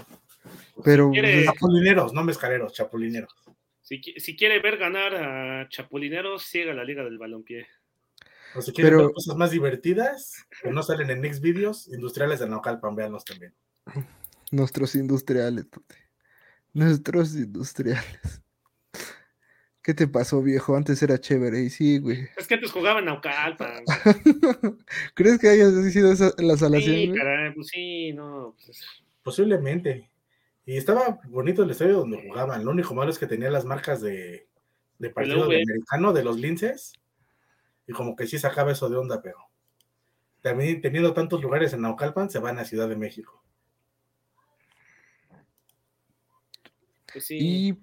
Pero quiere- Chapulineros, no mezcaleros, chapulineros. Si, qui- si quiere ver ganar a Chapulineros, siga la Liga del Balompié. O si quieren Pero- ver cosas más divertidas que no salen en Next Videos, industriales de Naucalpan, véanlos también. nuestros industriales. Nuestros industriales. ¿Qué te pasó, viejo? Antes era chévere. Y sí, güey. Es que antes jugaban Naucalpan. ¿Crees que haya sido esa la salación, Sí, caray, pues sí, no. Pues, Posiblemente. Y estaba bonito el estadio donde jugaban. Lo único malo es que tenía las marcas de, de partido de americano de los linces. Y como que sí sacaba eso de onda, pero también teniendo tantos lugares en Naucalpan, se van a Ciudad de México. pues sí. Y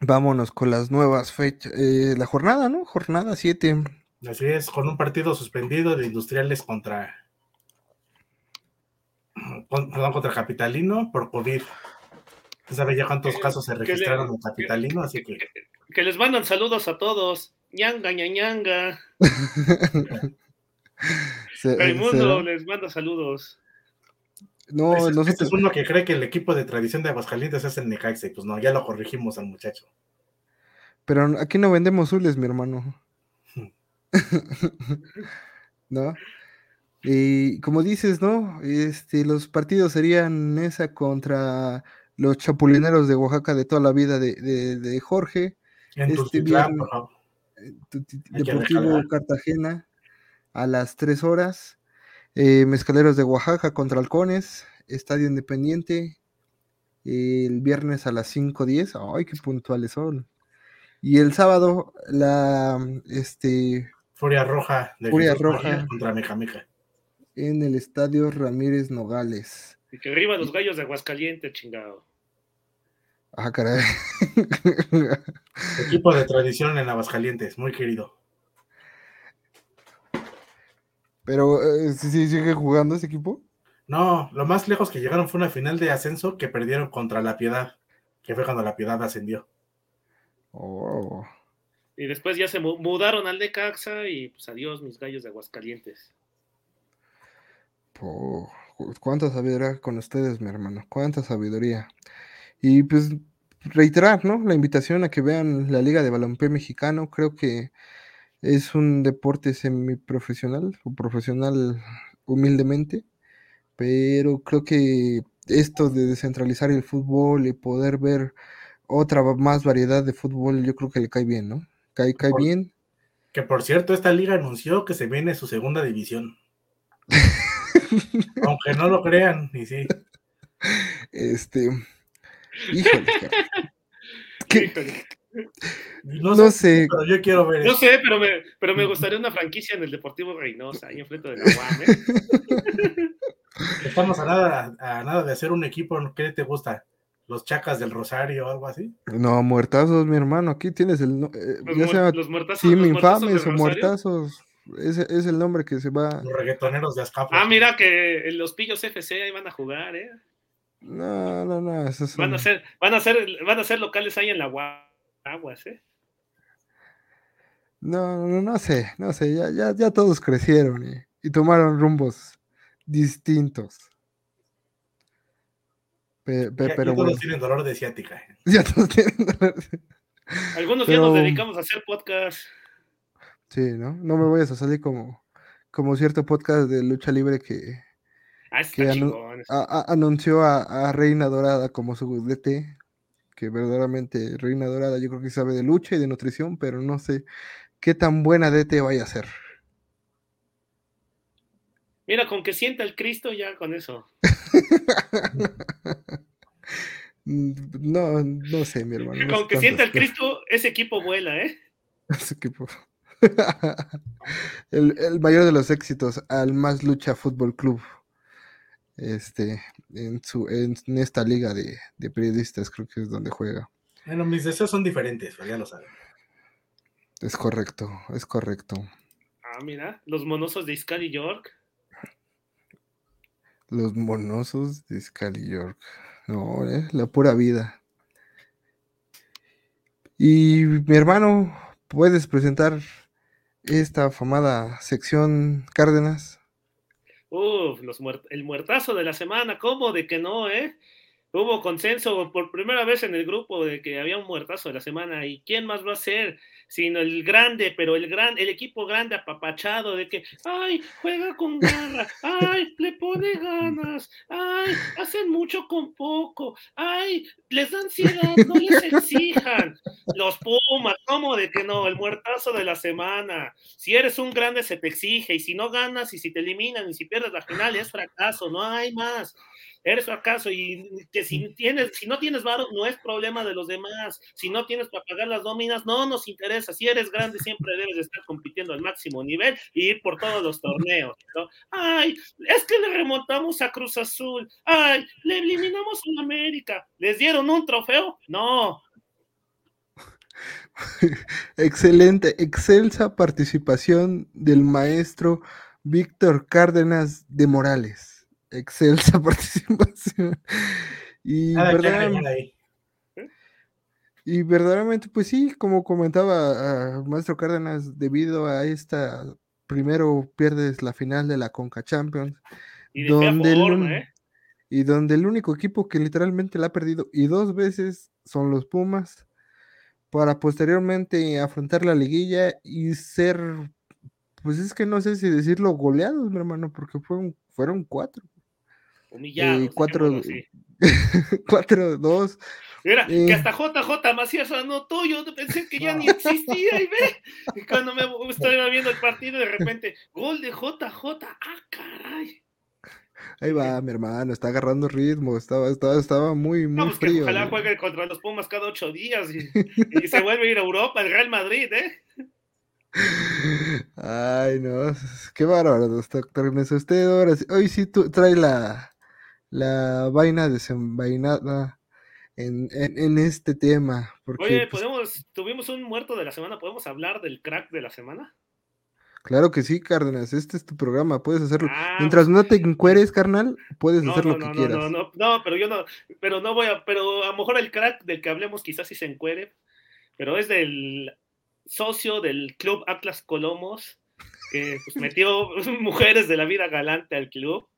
vámonos con las nuevas fechas. eh, la jornada, ¿no? Jornada 7. Así es, con un partido suspendido de industriales contra, con- perdón, contra Capitalino por COVID. No sabe ya cuántos Que- casos se le- registraron en Capitalino, así que Que les mandan saludos a todos. Ñanga, ñañanga. Se- Raimundo les manda saludos. no, Este- este nosotros. es uno que cree que el equipo de tradición de Aguascalientes es el Necaxa, y pues no, ya lo corregimos al muchacho. Pero aquí no vendemos zules, mi hermano. ¿No? Y como dices, ¿no? Este, los partidos serían esa contra los chapulineros de Oaxaca de toda la vida de, de- de Jorge, En Este por favor. eh, Deportivo. Cartagena a las 3 horas, eh, Mezcaleros de Oaxaca contra Halcones, Estadio Independiente, el viernes a las 5.10, ay, qué puntuales son. Y el sábado, la, este, Furia Roja de Furia Roja. Contra Mejameja. En el estadio Ramírez Nogales. Y que arriba los gallos de Aguascalientes, chingado. Ah, caray. Equipo de tradición en Aguascalientes, muy querido. Pero, eh, ¿sí, sí sigue jugando ese equipo? No, lo más lejos que llegaron fue una final de ascenso que perdieron contra La Piedad, que fue cuando La Piedad ascendió. Oh. Y después ya se mu- mudaron al Necaxa y pues adiós, mis gallos de Aguascalientes. Cuánta sabiduría con ustedes, mi hermano, cuánta sabiduría. Y pues reiterar, ¿no? La invitación a que vean la Liga de Balompié Mexicano, creo que es un deporte semiprofesional o profesional humildemente, pero creo que esto de descentralizar el fútbol y poder ver otra más variedad de fútbol, yo creo que le cae bien, ¿no? Cae, cae Por- bien. Que por cierto, esta liga anunció que se viene su segunda división. Aunque no lo crean, y sí. Este, híjole. No, No sé, sé. pero yo quiero ver No sé, pero me, pero me gustaría una franquicia en el Deportivo Reynosa, ahí enfrente de la UAM, ¿eh? Estamos a nada, a nada de hacer un equipo. ¿Qué te gusta? ¿Los Chacas del Rosario o algo así? No, muertazos, mi hermano. Aquí tienes el. eh, Los, ya muer- sea los muertazos. Team los muertazos Infames del o Rosario. Muertazos. Ese es el nombre que se va. Los reggaetoneros de Azcapo. Ah, mira que los pillos FC ahí van a jugar, ¿eh? No, no, no. Esos Van a son- ser, van a ser, van a ser locales ahí en la UAM, Aguas, ¿eh? No, no, no sé. No sé. Ya, ya, ya todos crecieron y, y tomaron rumbos distintos. Pe- pe- Ya- ya pero todos tienen dolor de ciática. eh. Ya todos tienen. Algunos ya Pero- nos dedicamos a hacer podcast. Sí, ¿no? No me vayas a salir como, como cierto podcast de lucha libre que, Ah, que anu- chingón. a- a- anunció a, a Reina Dorada como su DT, que verdaderamente Reina Dorada yo creo que sabe de lucha y de nutrición, pero no sé qué tan buena DT vaya a ser. Mira, con que sienta el Cristo ya con eso. Mm, No, no sé, mi hermano. no Con que sienta el Cristo, ese equipo vuela, ¿eh? Ese equipo. el, el mayor de los éxitos al más lucha fútbol club. Este, en su, en, esta liga de, de periodistas, creo que es donde juega. Bueno, mis deseos son diferentes, pero ya lo saben. Es correcto, es correcto. Ah, mira, los monosos de Iscali York. Los monosos de Scally York. No, eh, la pura vida. Y mi hermano, ¿puedes presentar esta afamada sección Cárdenas? Uf, los muert- el muertazo de la semana, ¿cómo de que no, eh? Hubo consenso por primera vez en el grupo de que había un muertazo de la semana. ¿Y quién más va a ser? Sino el grande, pero el gran, el equipo grande apapachado de que, ay, juega con garra, ay, le pone ganas, ay, hacen mucho con poco, ay, les da ansiedad, no les exijan. Los Pumas, ¿cómo de que no? El muertazo de la semana. Si eres un grande se te exige y si no ganas y si te eliminan y si pierdes la final es fracaso, no hay más. Eres fracaso y que si tienes, si no tienes varo, no es problema de los demás. Si no tienes para pagar las nóminas, no nos interesa. Si eres grande, siempre debes de estar compitiendo al máximo nivel y ir por todos los torneos. ¿no? Ay, es que le remontamos a Cruz Azul. Ay, le eliminamos a América. ¿Les dieron un trofeo? No. Excelente, excelsa participación del maestro Víctor Cárdenas de Morales. Excelsa participación. Y, Nada que verdaderam- agregar ahí. y verdaderamente, pues sí, como comentaba ah, maestro Cárdenas, debido a esta, primero pierdes la final de la Conca Champions, Y donde el, ¿eh? y donde el único equipo que literalmente la ha perdido y dos veces son los Pumas, para posteriormente afrontar la liguilla y ser, pues es que no sé si decirlo goleados, mi hermano, porque fueron, fueron cuatro, Eh, cuatro, dos, Mira, Eh. que hasta JJ Macías anotó, yo pensé que ya ni existía y ve, y cuando me estaba viendo el partido de repente, gol de JJ, ah, caray. ahí va mi hermano, está agarrando ritmo, estaba, estaba, estaba muy, muy No, pues que frío. ojalá ¿eh? juegue contra los Pumas cada ocho días y, y se vuelve a ir a Europa, el Real Madrid, ¿eh? Ay, no, qué bárbaro, doctor. Usted ahora hoy sí tú, trae la, la vaina desenvainada en, en, en este tema. Porque, Oye, pues, podemos, tuvimos un muerto de la semana, ¿podemos hablar del crack de la semana? claro que sí, Cárdenas, este es tu programa, puedes hacerlo. Ah, Mientras no te encueres, carnal, puedes No, hacer no, lo que no, no, quieras. no, no, no, pero yo no, pero no voy a, pero a lo mejor el crack del que hablemos quizás sí se encuere, pero es del socio del club Atlas Colomos, que pues, metió mujeres de la vida galante al club,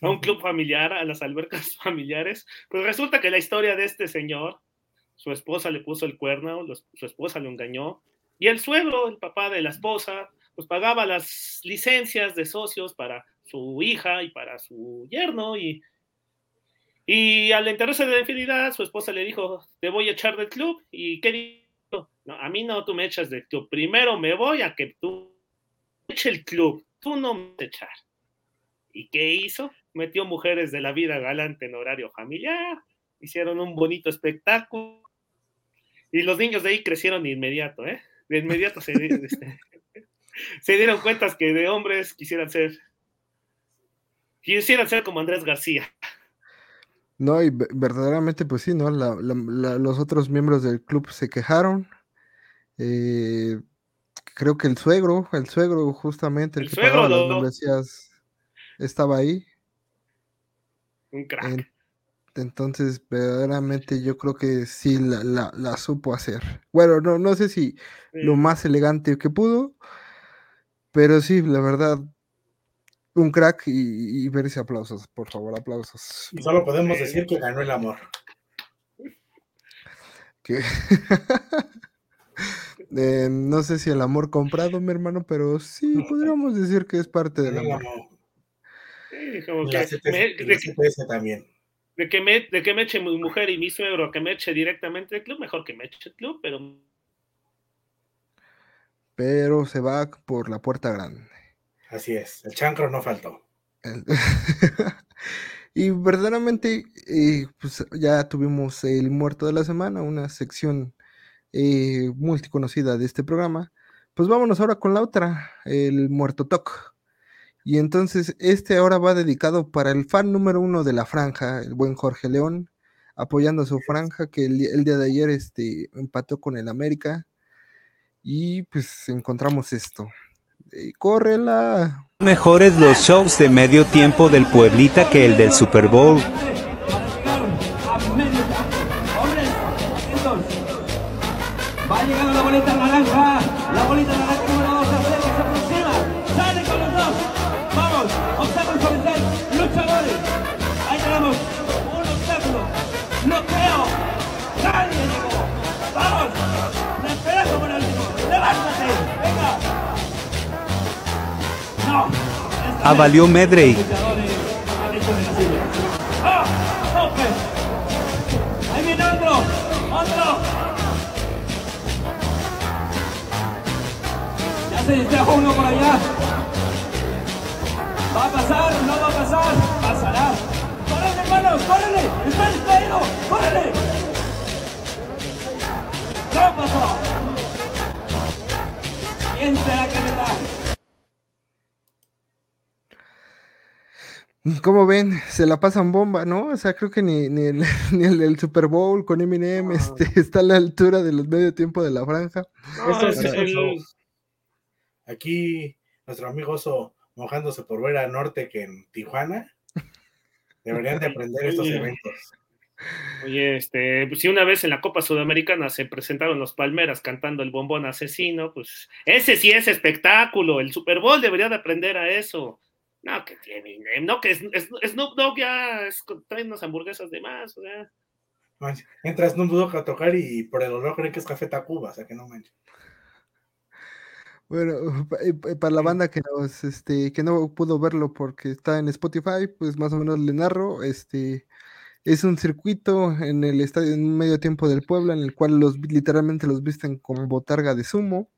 a un club familiar, a las albercas familiares. Pues resulta que la historia de este señor, su esposa le puso el cuerno, su esposa lo engañó, y el suegro, el papá de la esposa, pues pagaba las licencias de socios para su hija y para su yerno, y, y al enterarse de la infidelidad, su esposa le dijo, te voy a echar del club, y ¿qué dijo? No, a mí no, tú me echas del club, primero me voy a que tú eche el club, tú no me echar. ¿Y qué hizo? Metió mujeres de la vida galante en horario familiar, hicieron un bonito espectáculo, y los niños de ahí crecieron de inmediato, ¿eh? De inmediato se, este, se dieron cuenta que de hombres quisieran ser, quisieran ser como Andrés García. No, y ve- verdaderamente, pues sí, ¿no? La- la- la- los otros miembros del club se quejaron. eh, creo que el suegro, el suegro justamente, el, El que suegro pagaba las lo- membresías, estaba ahí. Un crack. En- entonces, verdaderamente yo creo que sí la, la- la supo hacer. Bueno, no, no sé si lo más elegante que pudo, pero sí, la verdad, un crack y, y verse aplausos, por favor, aplausos. Y solo podemos decir que ganó el amor. Que- Eh, no sé si el amor comprado, mi hermano, pero sí podríamos decir que es parte del amor. Sí, como Y que la CTS, me- y la de, CTS también. de que me, de que me eche mi mujer y mi suegro, que me eche directamente el club, mejor que me eche el club, pero Pero se va por la puerta grande. Así es. El chancro no faltó. El- y verdaderamente, eh, pues ya tuvimos el muerto de la semana, una sección eh, multiconocida de este programa. Pues vámonos ahora con la otra, el muerto toc. Y entonces este ahora va dedicado para el fan número uno de la franja, el buen Jorge León, apoyando a su franja que el, día de ayer este, empató con el América. Y pues encontramos esto. Eh, ¡Córrela! Mejores los shows de medio tiempo del Pueblita que el del Super Bowl. Esta Ah, vez valió Medrey. Como ven, se la pasan bomba, ¿no? O sea, creo que ni, ni el, ni el Super Bowl con Eminem este, está a la altura de los medio tiempo de la franja. no, Esto es el-. Aquí nuestro amigo Oso mojándose por ver a Norte que en Tijuana. Deberían de aprender estos eventos. Oye, este, pues si una vez en la Copa Sudamericana se presentaron los Palmeras cantando el bombón asesino, pues ese sí es espectáculo. El Super Bowl debería de aprender a eso. No, que tiene, no, que es, es- Snoop Dogg ya es, trae unas hamburguesas de más, o sea. Manches, Entra Snoop Dogg a tocar y por el olor creen que es Café Tacuba, o sea que no manches. Bueno, eh, pa- para la banda que nos, este, que no pudo verlo porque está en Spotify, pues más o menos le narro, este, es un circuito en el estadio en medio tiempo del Puebla, en el cual los literalmente los visten con botarga de sumo,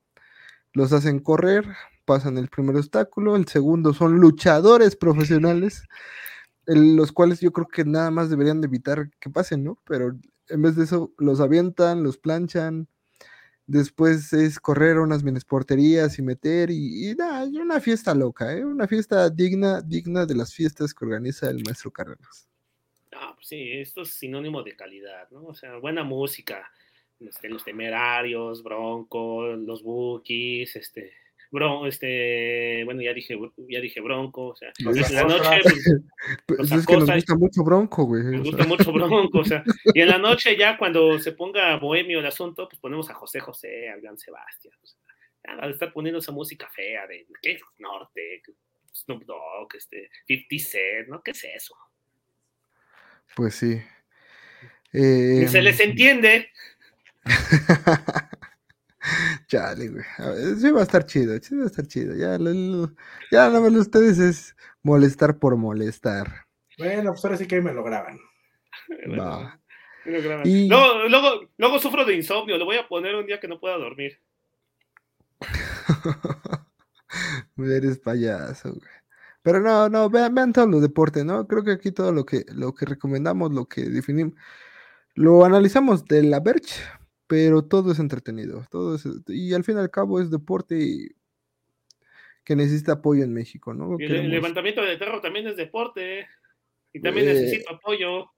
los hacen correr, pasan el primer obstáculo, el segundo son luchadores profesionales, los cuales yo creo que nada más deberían de evitar que pasen, ¿no? Pero en vez de eso los avientan, los planchan, Después es correr unas minesporterías y meter y, y una fiesta loca, ¿eh? Una fiesta digna, digna de las fiestas que organiza el maestro Cárdenas. Ah, pues sí, esto es sinónimo de calidad, ¿no? O sea, buena música, este, los temerarios, Bronco, los Bookies, este, Bron, este, bueno, ya dije, ya dije Bronco, o sea, en la noche, pues, Pues Los es que nos gusta mucho Bronco, güey. me o gusta sea, mucho Bronco, o sea, y en la noche ya cuando se ponga bohemio el asunto, pues ponemos a José José, a Joan Sebastián, o sea, ya estar poniendo esa música fea de, ¿qué es Norte? Snoop Dogg, este, 50 Cent, ¿no? ¿Qué es eso? Pues sí. Eh, se les entiende. Chale, güey. A ver, Sí va a estar chido, sí va a estar chido. Ya, lo- lo- ya nada más ustedes es molestar por molestar. Bueno, pues ahora sí que ahí me lo graban. Va. lo graban. Y- Luego, luego, luego sufro de insomnio, lo voy a poner un día que no pueda dormir. Eres payaso, güey. Pero no, no, vean, vean todos los deportes, ¿no? Creo que aquí todo lo que, lo que recomendamos, lo que definimos, lo analizamos de la Verge, pero todo es entretenido, todo es, y al fin y al cabo es deporte y- que necesita apoyo en México, ¿no? Y el, Queremos- levantamiento de terror también es deporte. Y también Eh, necesito apoyo.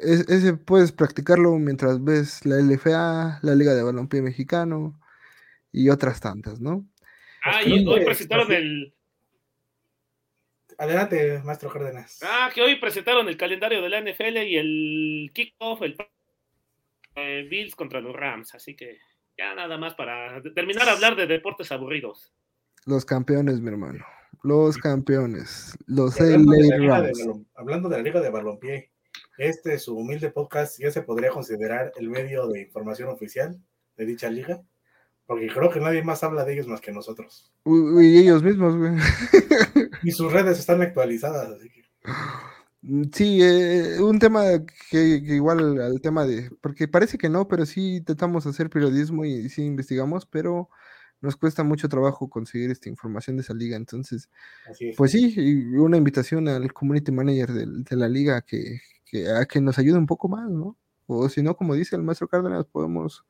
Es- ese puedes practicarlo mientras ves la LFA, la Liga de Balompié Mexicano y otras tantas, ¿no? Ah, y hoy presentaron así- el. Adelante, maestro Cárdenas. Ah, que hoy presentaron el calendario de la NFL y el kickoff, el eh, Bills contra los Rams. Así que ya nada más para terminar a hablar de deportes aburridos. Los campeones, mi hermano. Los campeones. Los Y hablando, de la de Rams. hablando de la Liga de Balompié, este su humilde podcast ya se podría considerar el medio de información oficial de dicha liga, porque creo que nadie más habla de ellos más que nosotros. Uy, uy, ellos mismos, güey. Y sus redes están actualizadas, así que Sí, eh, un tema que, que igual al tema de, porque parece que no, pero sí intentamos hacer periodismo y sí investigamos, pero nos cuesta mucho trabajo conseguir esta información de esa liga. Entonces, pues sí, y una invitación al community manager del- de, la liga que, que- a que nos ayude un poco más, ¿no? O si no, como dice el maestro Cárdenas, podemos,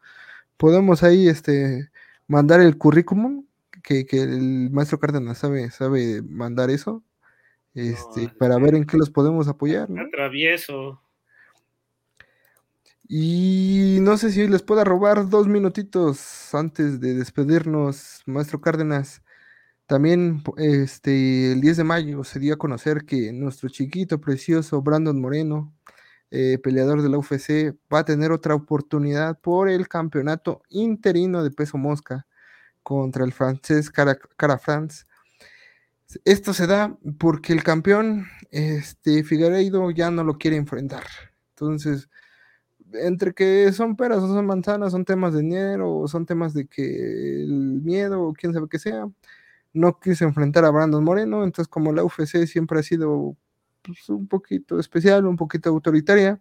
podemos ahí este, mandar el currículum, que, que el maestro Cárdenas sabe, sabe mandar eso, este, No, para ver en qué los podemos apoyar, ¿no? Atravieso. Y no sé si les pueda robar dos minutitos antes de despedirnos, maestro Cárdenas. También este, el 10 de mayo se dio a conocer que nuestro chiquito, precioso Brandon Moreno, eh, peleador de la UFC, va a tener otra oportunidad por el campeonato interino de peso mosca contra el francés Cara, Cara France. Esto se da porque el campeón, este, Figueiredo, ya no lo quiere enfrentar. Entonces, entre que son peras o son manzanas, son temas de dinero, o son temas de que el miedo, o quién sabe qué sea, no quiso enfrentar a Brandon Moreno, entonces como la UFC siempre ha sido pues, un poquito especial, un poquito autoritaria,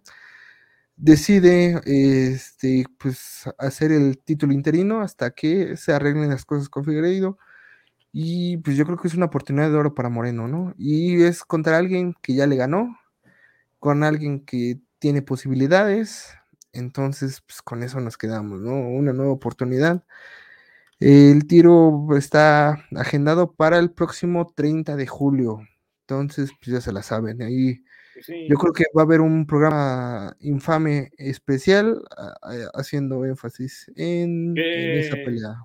decide este, pues, hacer el título interino hasta que se arreglen las cosas con Figueiredo. Y pues yo creo que es una oportunidad de oro para Moreno, ¿no? Y es contra alguien que ya le ganó, con alguien que tiene posibilidades. Entonces, pues con eso nos quedamos, ¿no? Una nueva oportunidad. El tiro está agendado para el próximo 30 de julio. Entonces, pues ya se la saben. Ahí sí. yo creo que va a haber un programa infame especial a- a- haciendo énfasis en, en esa pelea.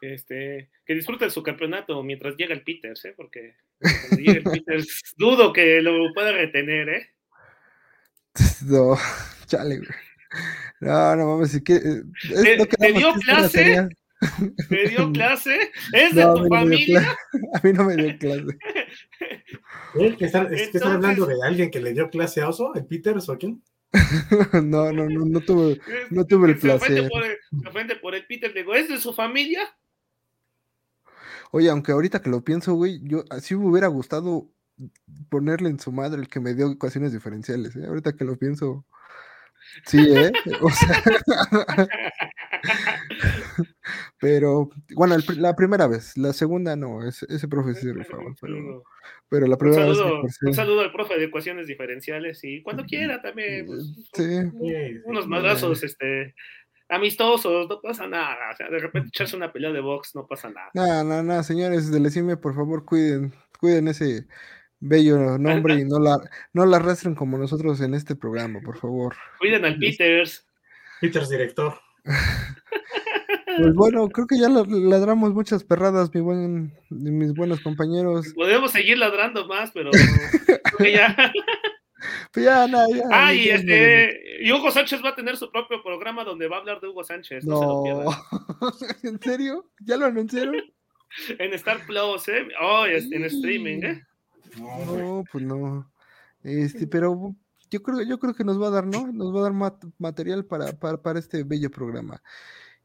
Este, que disfruten su campeonato mientras llega el Peters, ¿eh? Porque cuando llegue el Peters, dudo que lo pueda retener, ¿eh? No, chale, güey. No, no mames, si quiere, es ¿Te- te dio clase? ¿Me dio clase? ¿Es de No, tu familia? A mí no me dio clase. ¿Eh? ¿Que están, es que están hablando Entonces- de alguien que le dio clase a Oso? ¿El Peters o quién? No, no, no, no tuve, no tuve el Se ofende placer. por el, se ofende por el Peter, digo, ¿es de su familia? Oye, aunque ahorita que lo pienso, güey, yo así me hubiera gustado ponerle en su madre el que me dio ecuaciones diferenciales, ¿eh? Ahorita que lo pienso. Sí, ¿eh? O sea, pero, bueno, el la primera vez, la segunda no, ese, ese profe sí se rifaba, pero, pero la Un primera vez que saludo, cursé- un saludo al profe de ecuaciones diferenciales y cuando quiera también, pues, sí. unos madrazos, este, amistosos, no pasa nada. O sea, de repente echarse una pelea de box, no pasa nada. No, no, no, señores del CIME, por favor, cuiden, cuiden ese bello nombre y no la, no la arrastren como nosotros en este programa, por favor. Cuiden al Peters. Peters, director. Pues bueno, creo que ya ladramos muchas perradas, mi buen, mis buenos compañeros. Podemos seguir ladrando más, pero ya. Pues ya, nada, ya. Ah, y este, y Hugo Sánchez va a tener su propio programa donde va a hablar de Hugo Sánchez. No, se lo. ¿En serio? ¿Ya lo anunciaron? en Star Plus, ¿eh? Oh, en streaming, ¿eh? No, pues no. Este, pero yo creo, yo creo que nos va a dar, ¿no? Nos va a dar material para, para, para, este bello programa.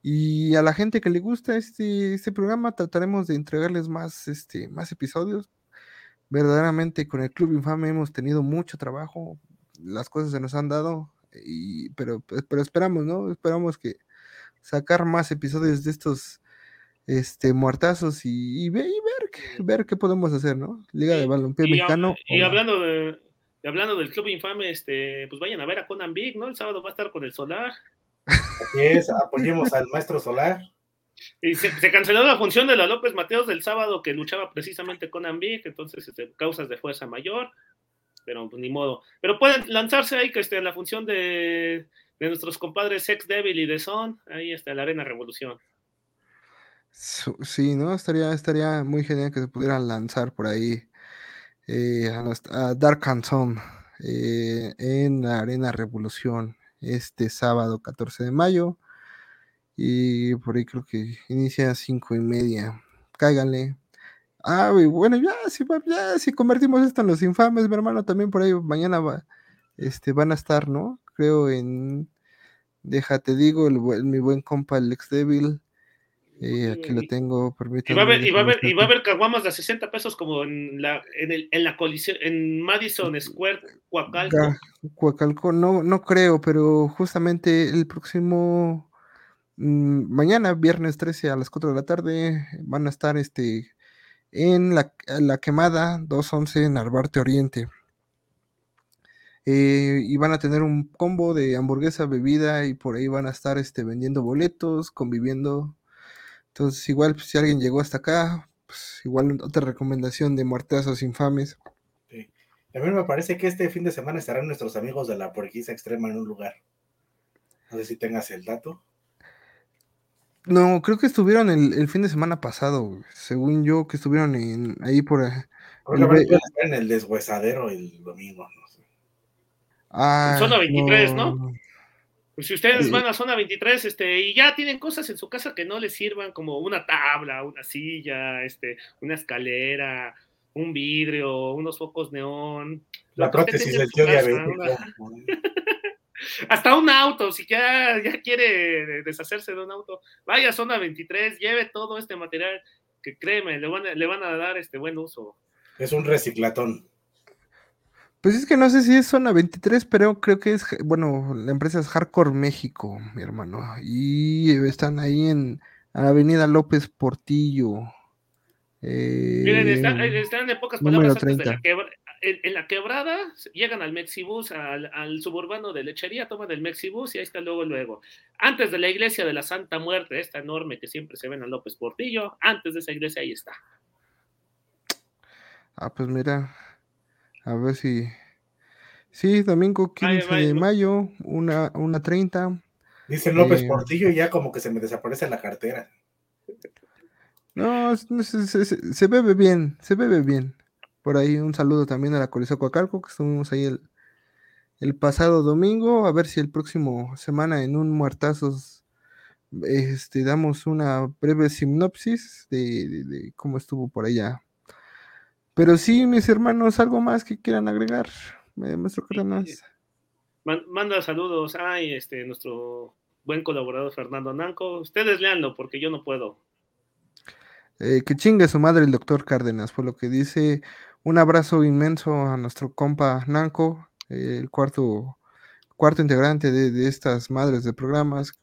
Y a la gente que le gusta este, este programa, trataremos de entregarles más, este, más episodios. Verdaderamente con el Club Infame hemos tenido mucho trabajo, las cosas se nos han dado, y, pero, pero esperamos, ¿no? Esperamos que sacar más episodios de estos este muertazos y, ver, ver qué podemos hacer, ¿no? Liga de Balompié Mexicano. Y hablando de, hablando del Club Infame, este, pues vayan a ver a Conan Big, ¿no? El sábado va a estar con el Solar. Así es, apoyemos al maestro Solar. Y se, canceló la función de la López Mateos del sábado que luchaba precisamente con Ambic, entonces este, causas de fuerza mayor, pero pues, ni modo. Pero pueden lanzarse ahí que esté la función de, de nuestros compadres Sex Devil y de Son, ahí está la Arena Revolución. Sí, ¿no? Estaría, estaría muy genial que se pudieran lanzar por ahí eh, a, Dark Hanson eh, en la Arena Revolución este sábado 14 de mayo. Y por ahí creo que inicia a cinco y media. Cáiganle. Ah, bueno, ya si, ya si convertimos esto en los infames, mi hermano, también por ahí mañana va, este, van a estar, ¿no? Creo en, déjate digo, el, mi buen compa el ex Devil, eh, aquí lo tengo, permítame. Y va a haber, y va a haber, y va a haber caguamas de 60 pesos como en la, en, el, en la colisión, en Madison Square, Coacalco. Coacalco, no, no creo, pero justamente el próximo mm, mañana, viernes 13 a las 4 de la tarde, van a estar este en la, la quemada 211 en Arbarte Oriente. Eh, y van a tener un combo de hamburguesa, bebida y por ahí van a estar este, vendiendo boletos, conviviendo entonces, igual, pues, si alguien llegó hasta acá, pues igual otra recomendación de muertazos infames. Sí. A mí me parece que este fin de semana estarán nuestros amigos de la porquisa extrema en un lugar. No sé si tengas el dato. No, creo que estuvieron el, fin de semana pasado, según yo, que estuvieron en, ahí por... Eh, el, en el deshuesadero el domingo, no sé. Ah, zona 23, ¿no? Pues si ustedes van a zona 23 este, y ya tienen cosas en su casa que no les sirvan, como una tabla, una silla, este, una escalera, un vidrio, unos focos neón. La prótesis del tío Hasta un auto, si ya, ya quiere deshacerse de un auto, vaya a zona 23, lleve todo este material que créeme, le van a, le van a dar este buen uso. Es un reciclatón. Pues es que no sé si es zona 23, pero creo que es, bueno, la empresa es Hardcore México, mi hermano. Y están ahí en Avenida López Portillo. Miren, están, eh, en pocas palabras antes de la en, la quebrada llegan al Mexibus, al, suburbano de Lechería, toman el Mexibus y ahí está luego, luego. Antes de la iglesia de la Santa Muerte, esta enorme que siempre se ve en López Portillo, antes de esa iglesia ahí está. Ah, pues mira, a ver si. Sí, domingo 15 de mayo, una, una 30. Dice López eh, Portillo y ya como que se me desaparece la cartera. No, se, bebe bien, se bebe bien. Por ahí un saludo también a la Coliseo Coacalco, que estuvimos ahí el, el pasado domingo. A ver si el próximo semana en un muertazos este, damos una breve sinopsis de cómo estuvo por allá pero sí, mis hermanos, algo más que quieran agregar, maestro Cárdenas. Manda saludos a este, nuestro buen colaborador Fernando Nanco. Ustedes leanlo porque yo no puedo. Eh, que chingue su madre el doctor Cárdenas, fue lo que dice. Un abrazo inmenso a nuestro compa Nanco, el cuarto, cuarto integrante de, de, estas madres de programas.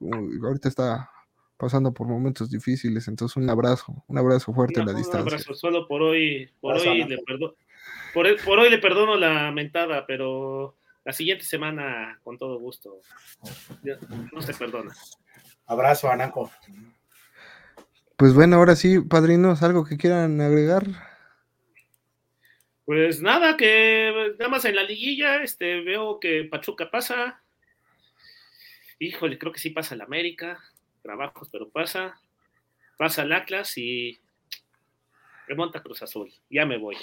Ahorita está pasando por momentos difíciles, entonces un abrazo, un abrazo fuerte a la distancia. Un abrazo, solo por hoy, por hoy, le perdono, por, hoy le perdono la mentada, pero la siguiente semana con todo gusto no se perdona. Abrazo, Ananco. Pues bueno, ahora sí, padrinos, algo que quieran agregar. Pues nada, que nada más en la liguilla, este, veo que Pachuca pasa. Híjole, creo que sí pasa el América. Trabajos, pero pasa. Pasa el Atlas y remonta Cruz Azul. Ya me voy.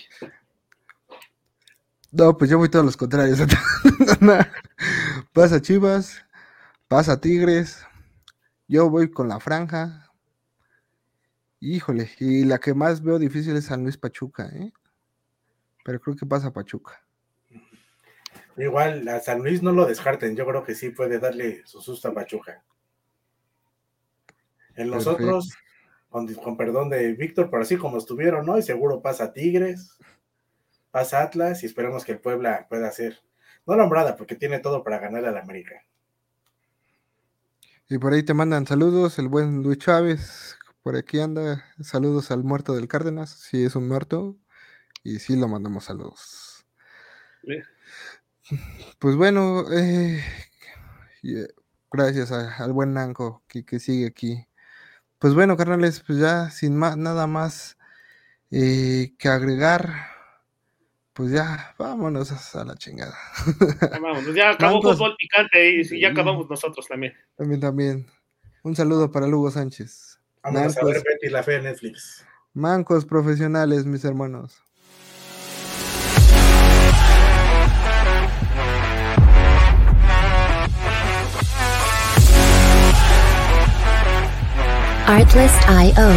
No, pues yo voy todos los contrarios. pasa Chivas, pasa Tigres. Yo voy con la franja. Híjole, y la que más veo difícil es San Luis Pachuca, ¿eh? Pero creo que pasa Pachuca. Igual a San Luis no lo descarten, yo creo que sí puede darle su susto a Pachuca. En los otros, con, con, perdón de Víctor, pero así como estuvieron, ¿no? Y seguro pasa Tigres, pasa Atlas y esperemos que el Puebla pueda hacer, no nombrada, porque tiene todo para ganar al América. Y por ahí te mandan saludos, el buen Luis Chávez, por aquí anda, saludos al muerto del Cárdenas, si es un muerto, y sí lo mandamos saludos. Pues bueno, eh, gracias a, al buen Nanco que, que, sigue aquí. Pues bueno, carnales, pues ya sin más, nada más eh, que agregar, pues ya vámonos a la chingada. Ya, vámonos, ya acabó Mancos, fútbol picante y ya acabamos nosotros también. También, también. Un saludo para Lugo Sánchez. Vamos Mancos, a ver Betty la fe en Netflix. Mancos profesionales, mis hermanos. Artlist.io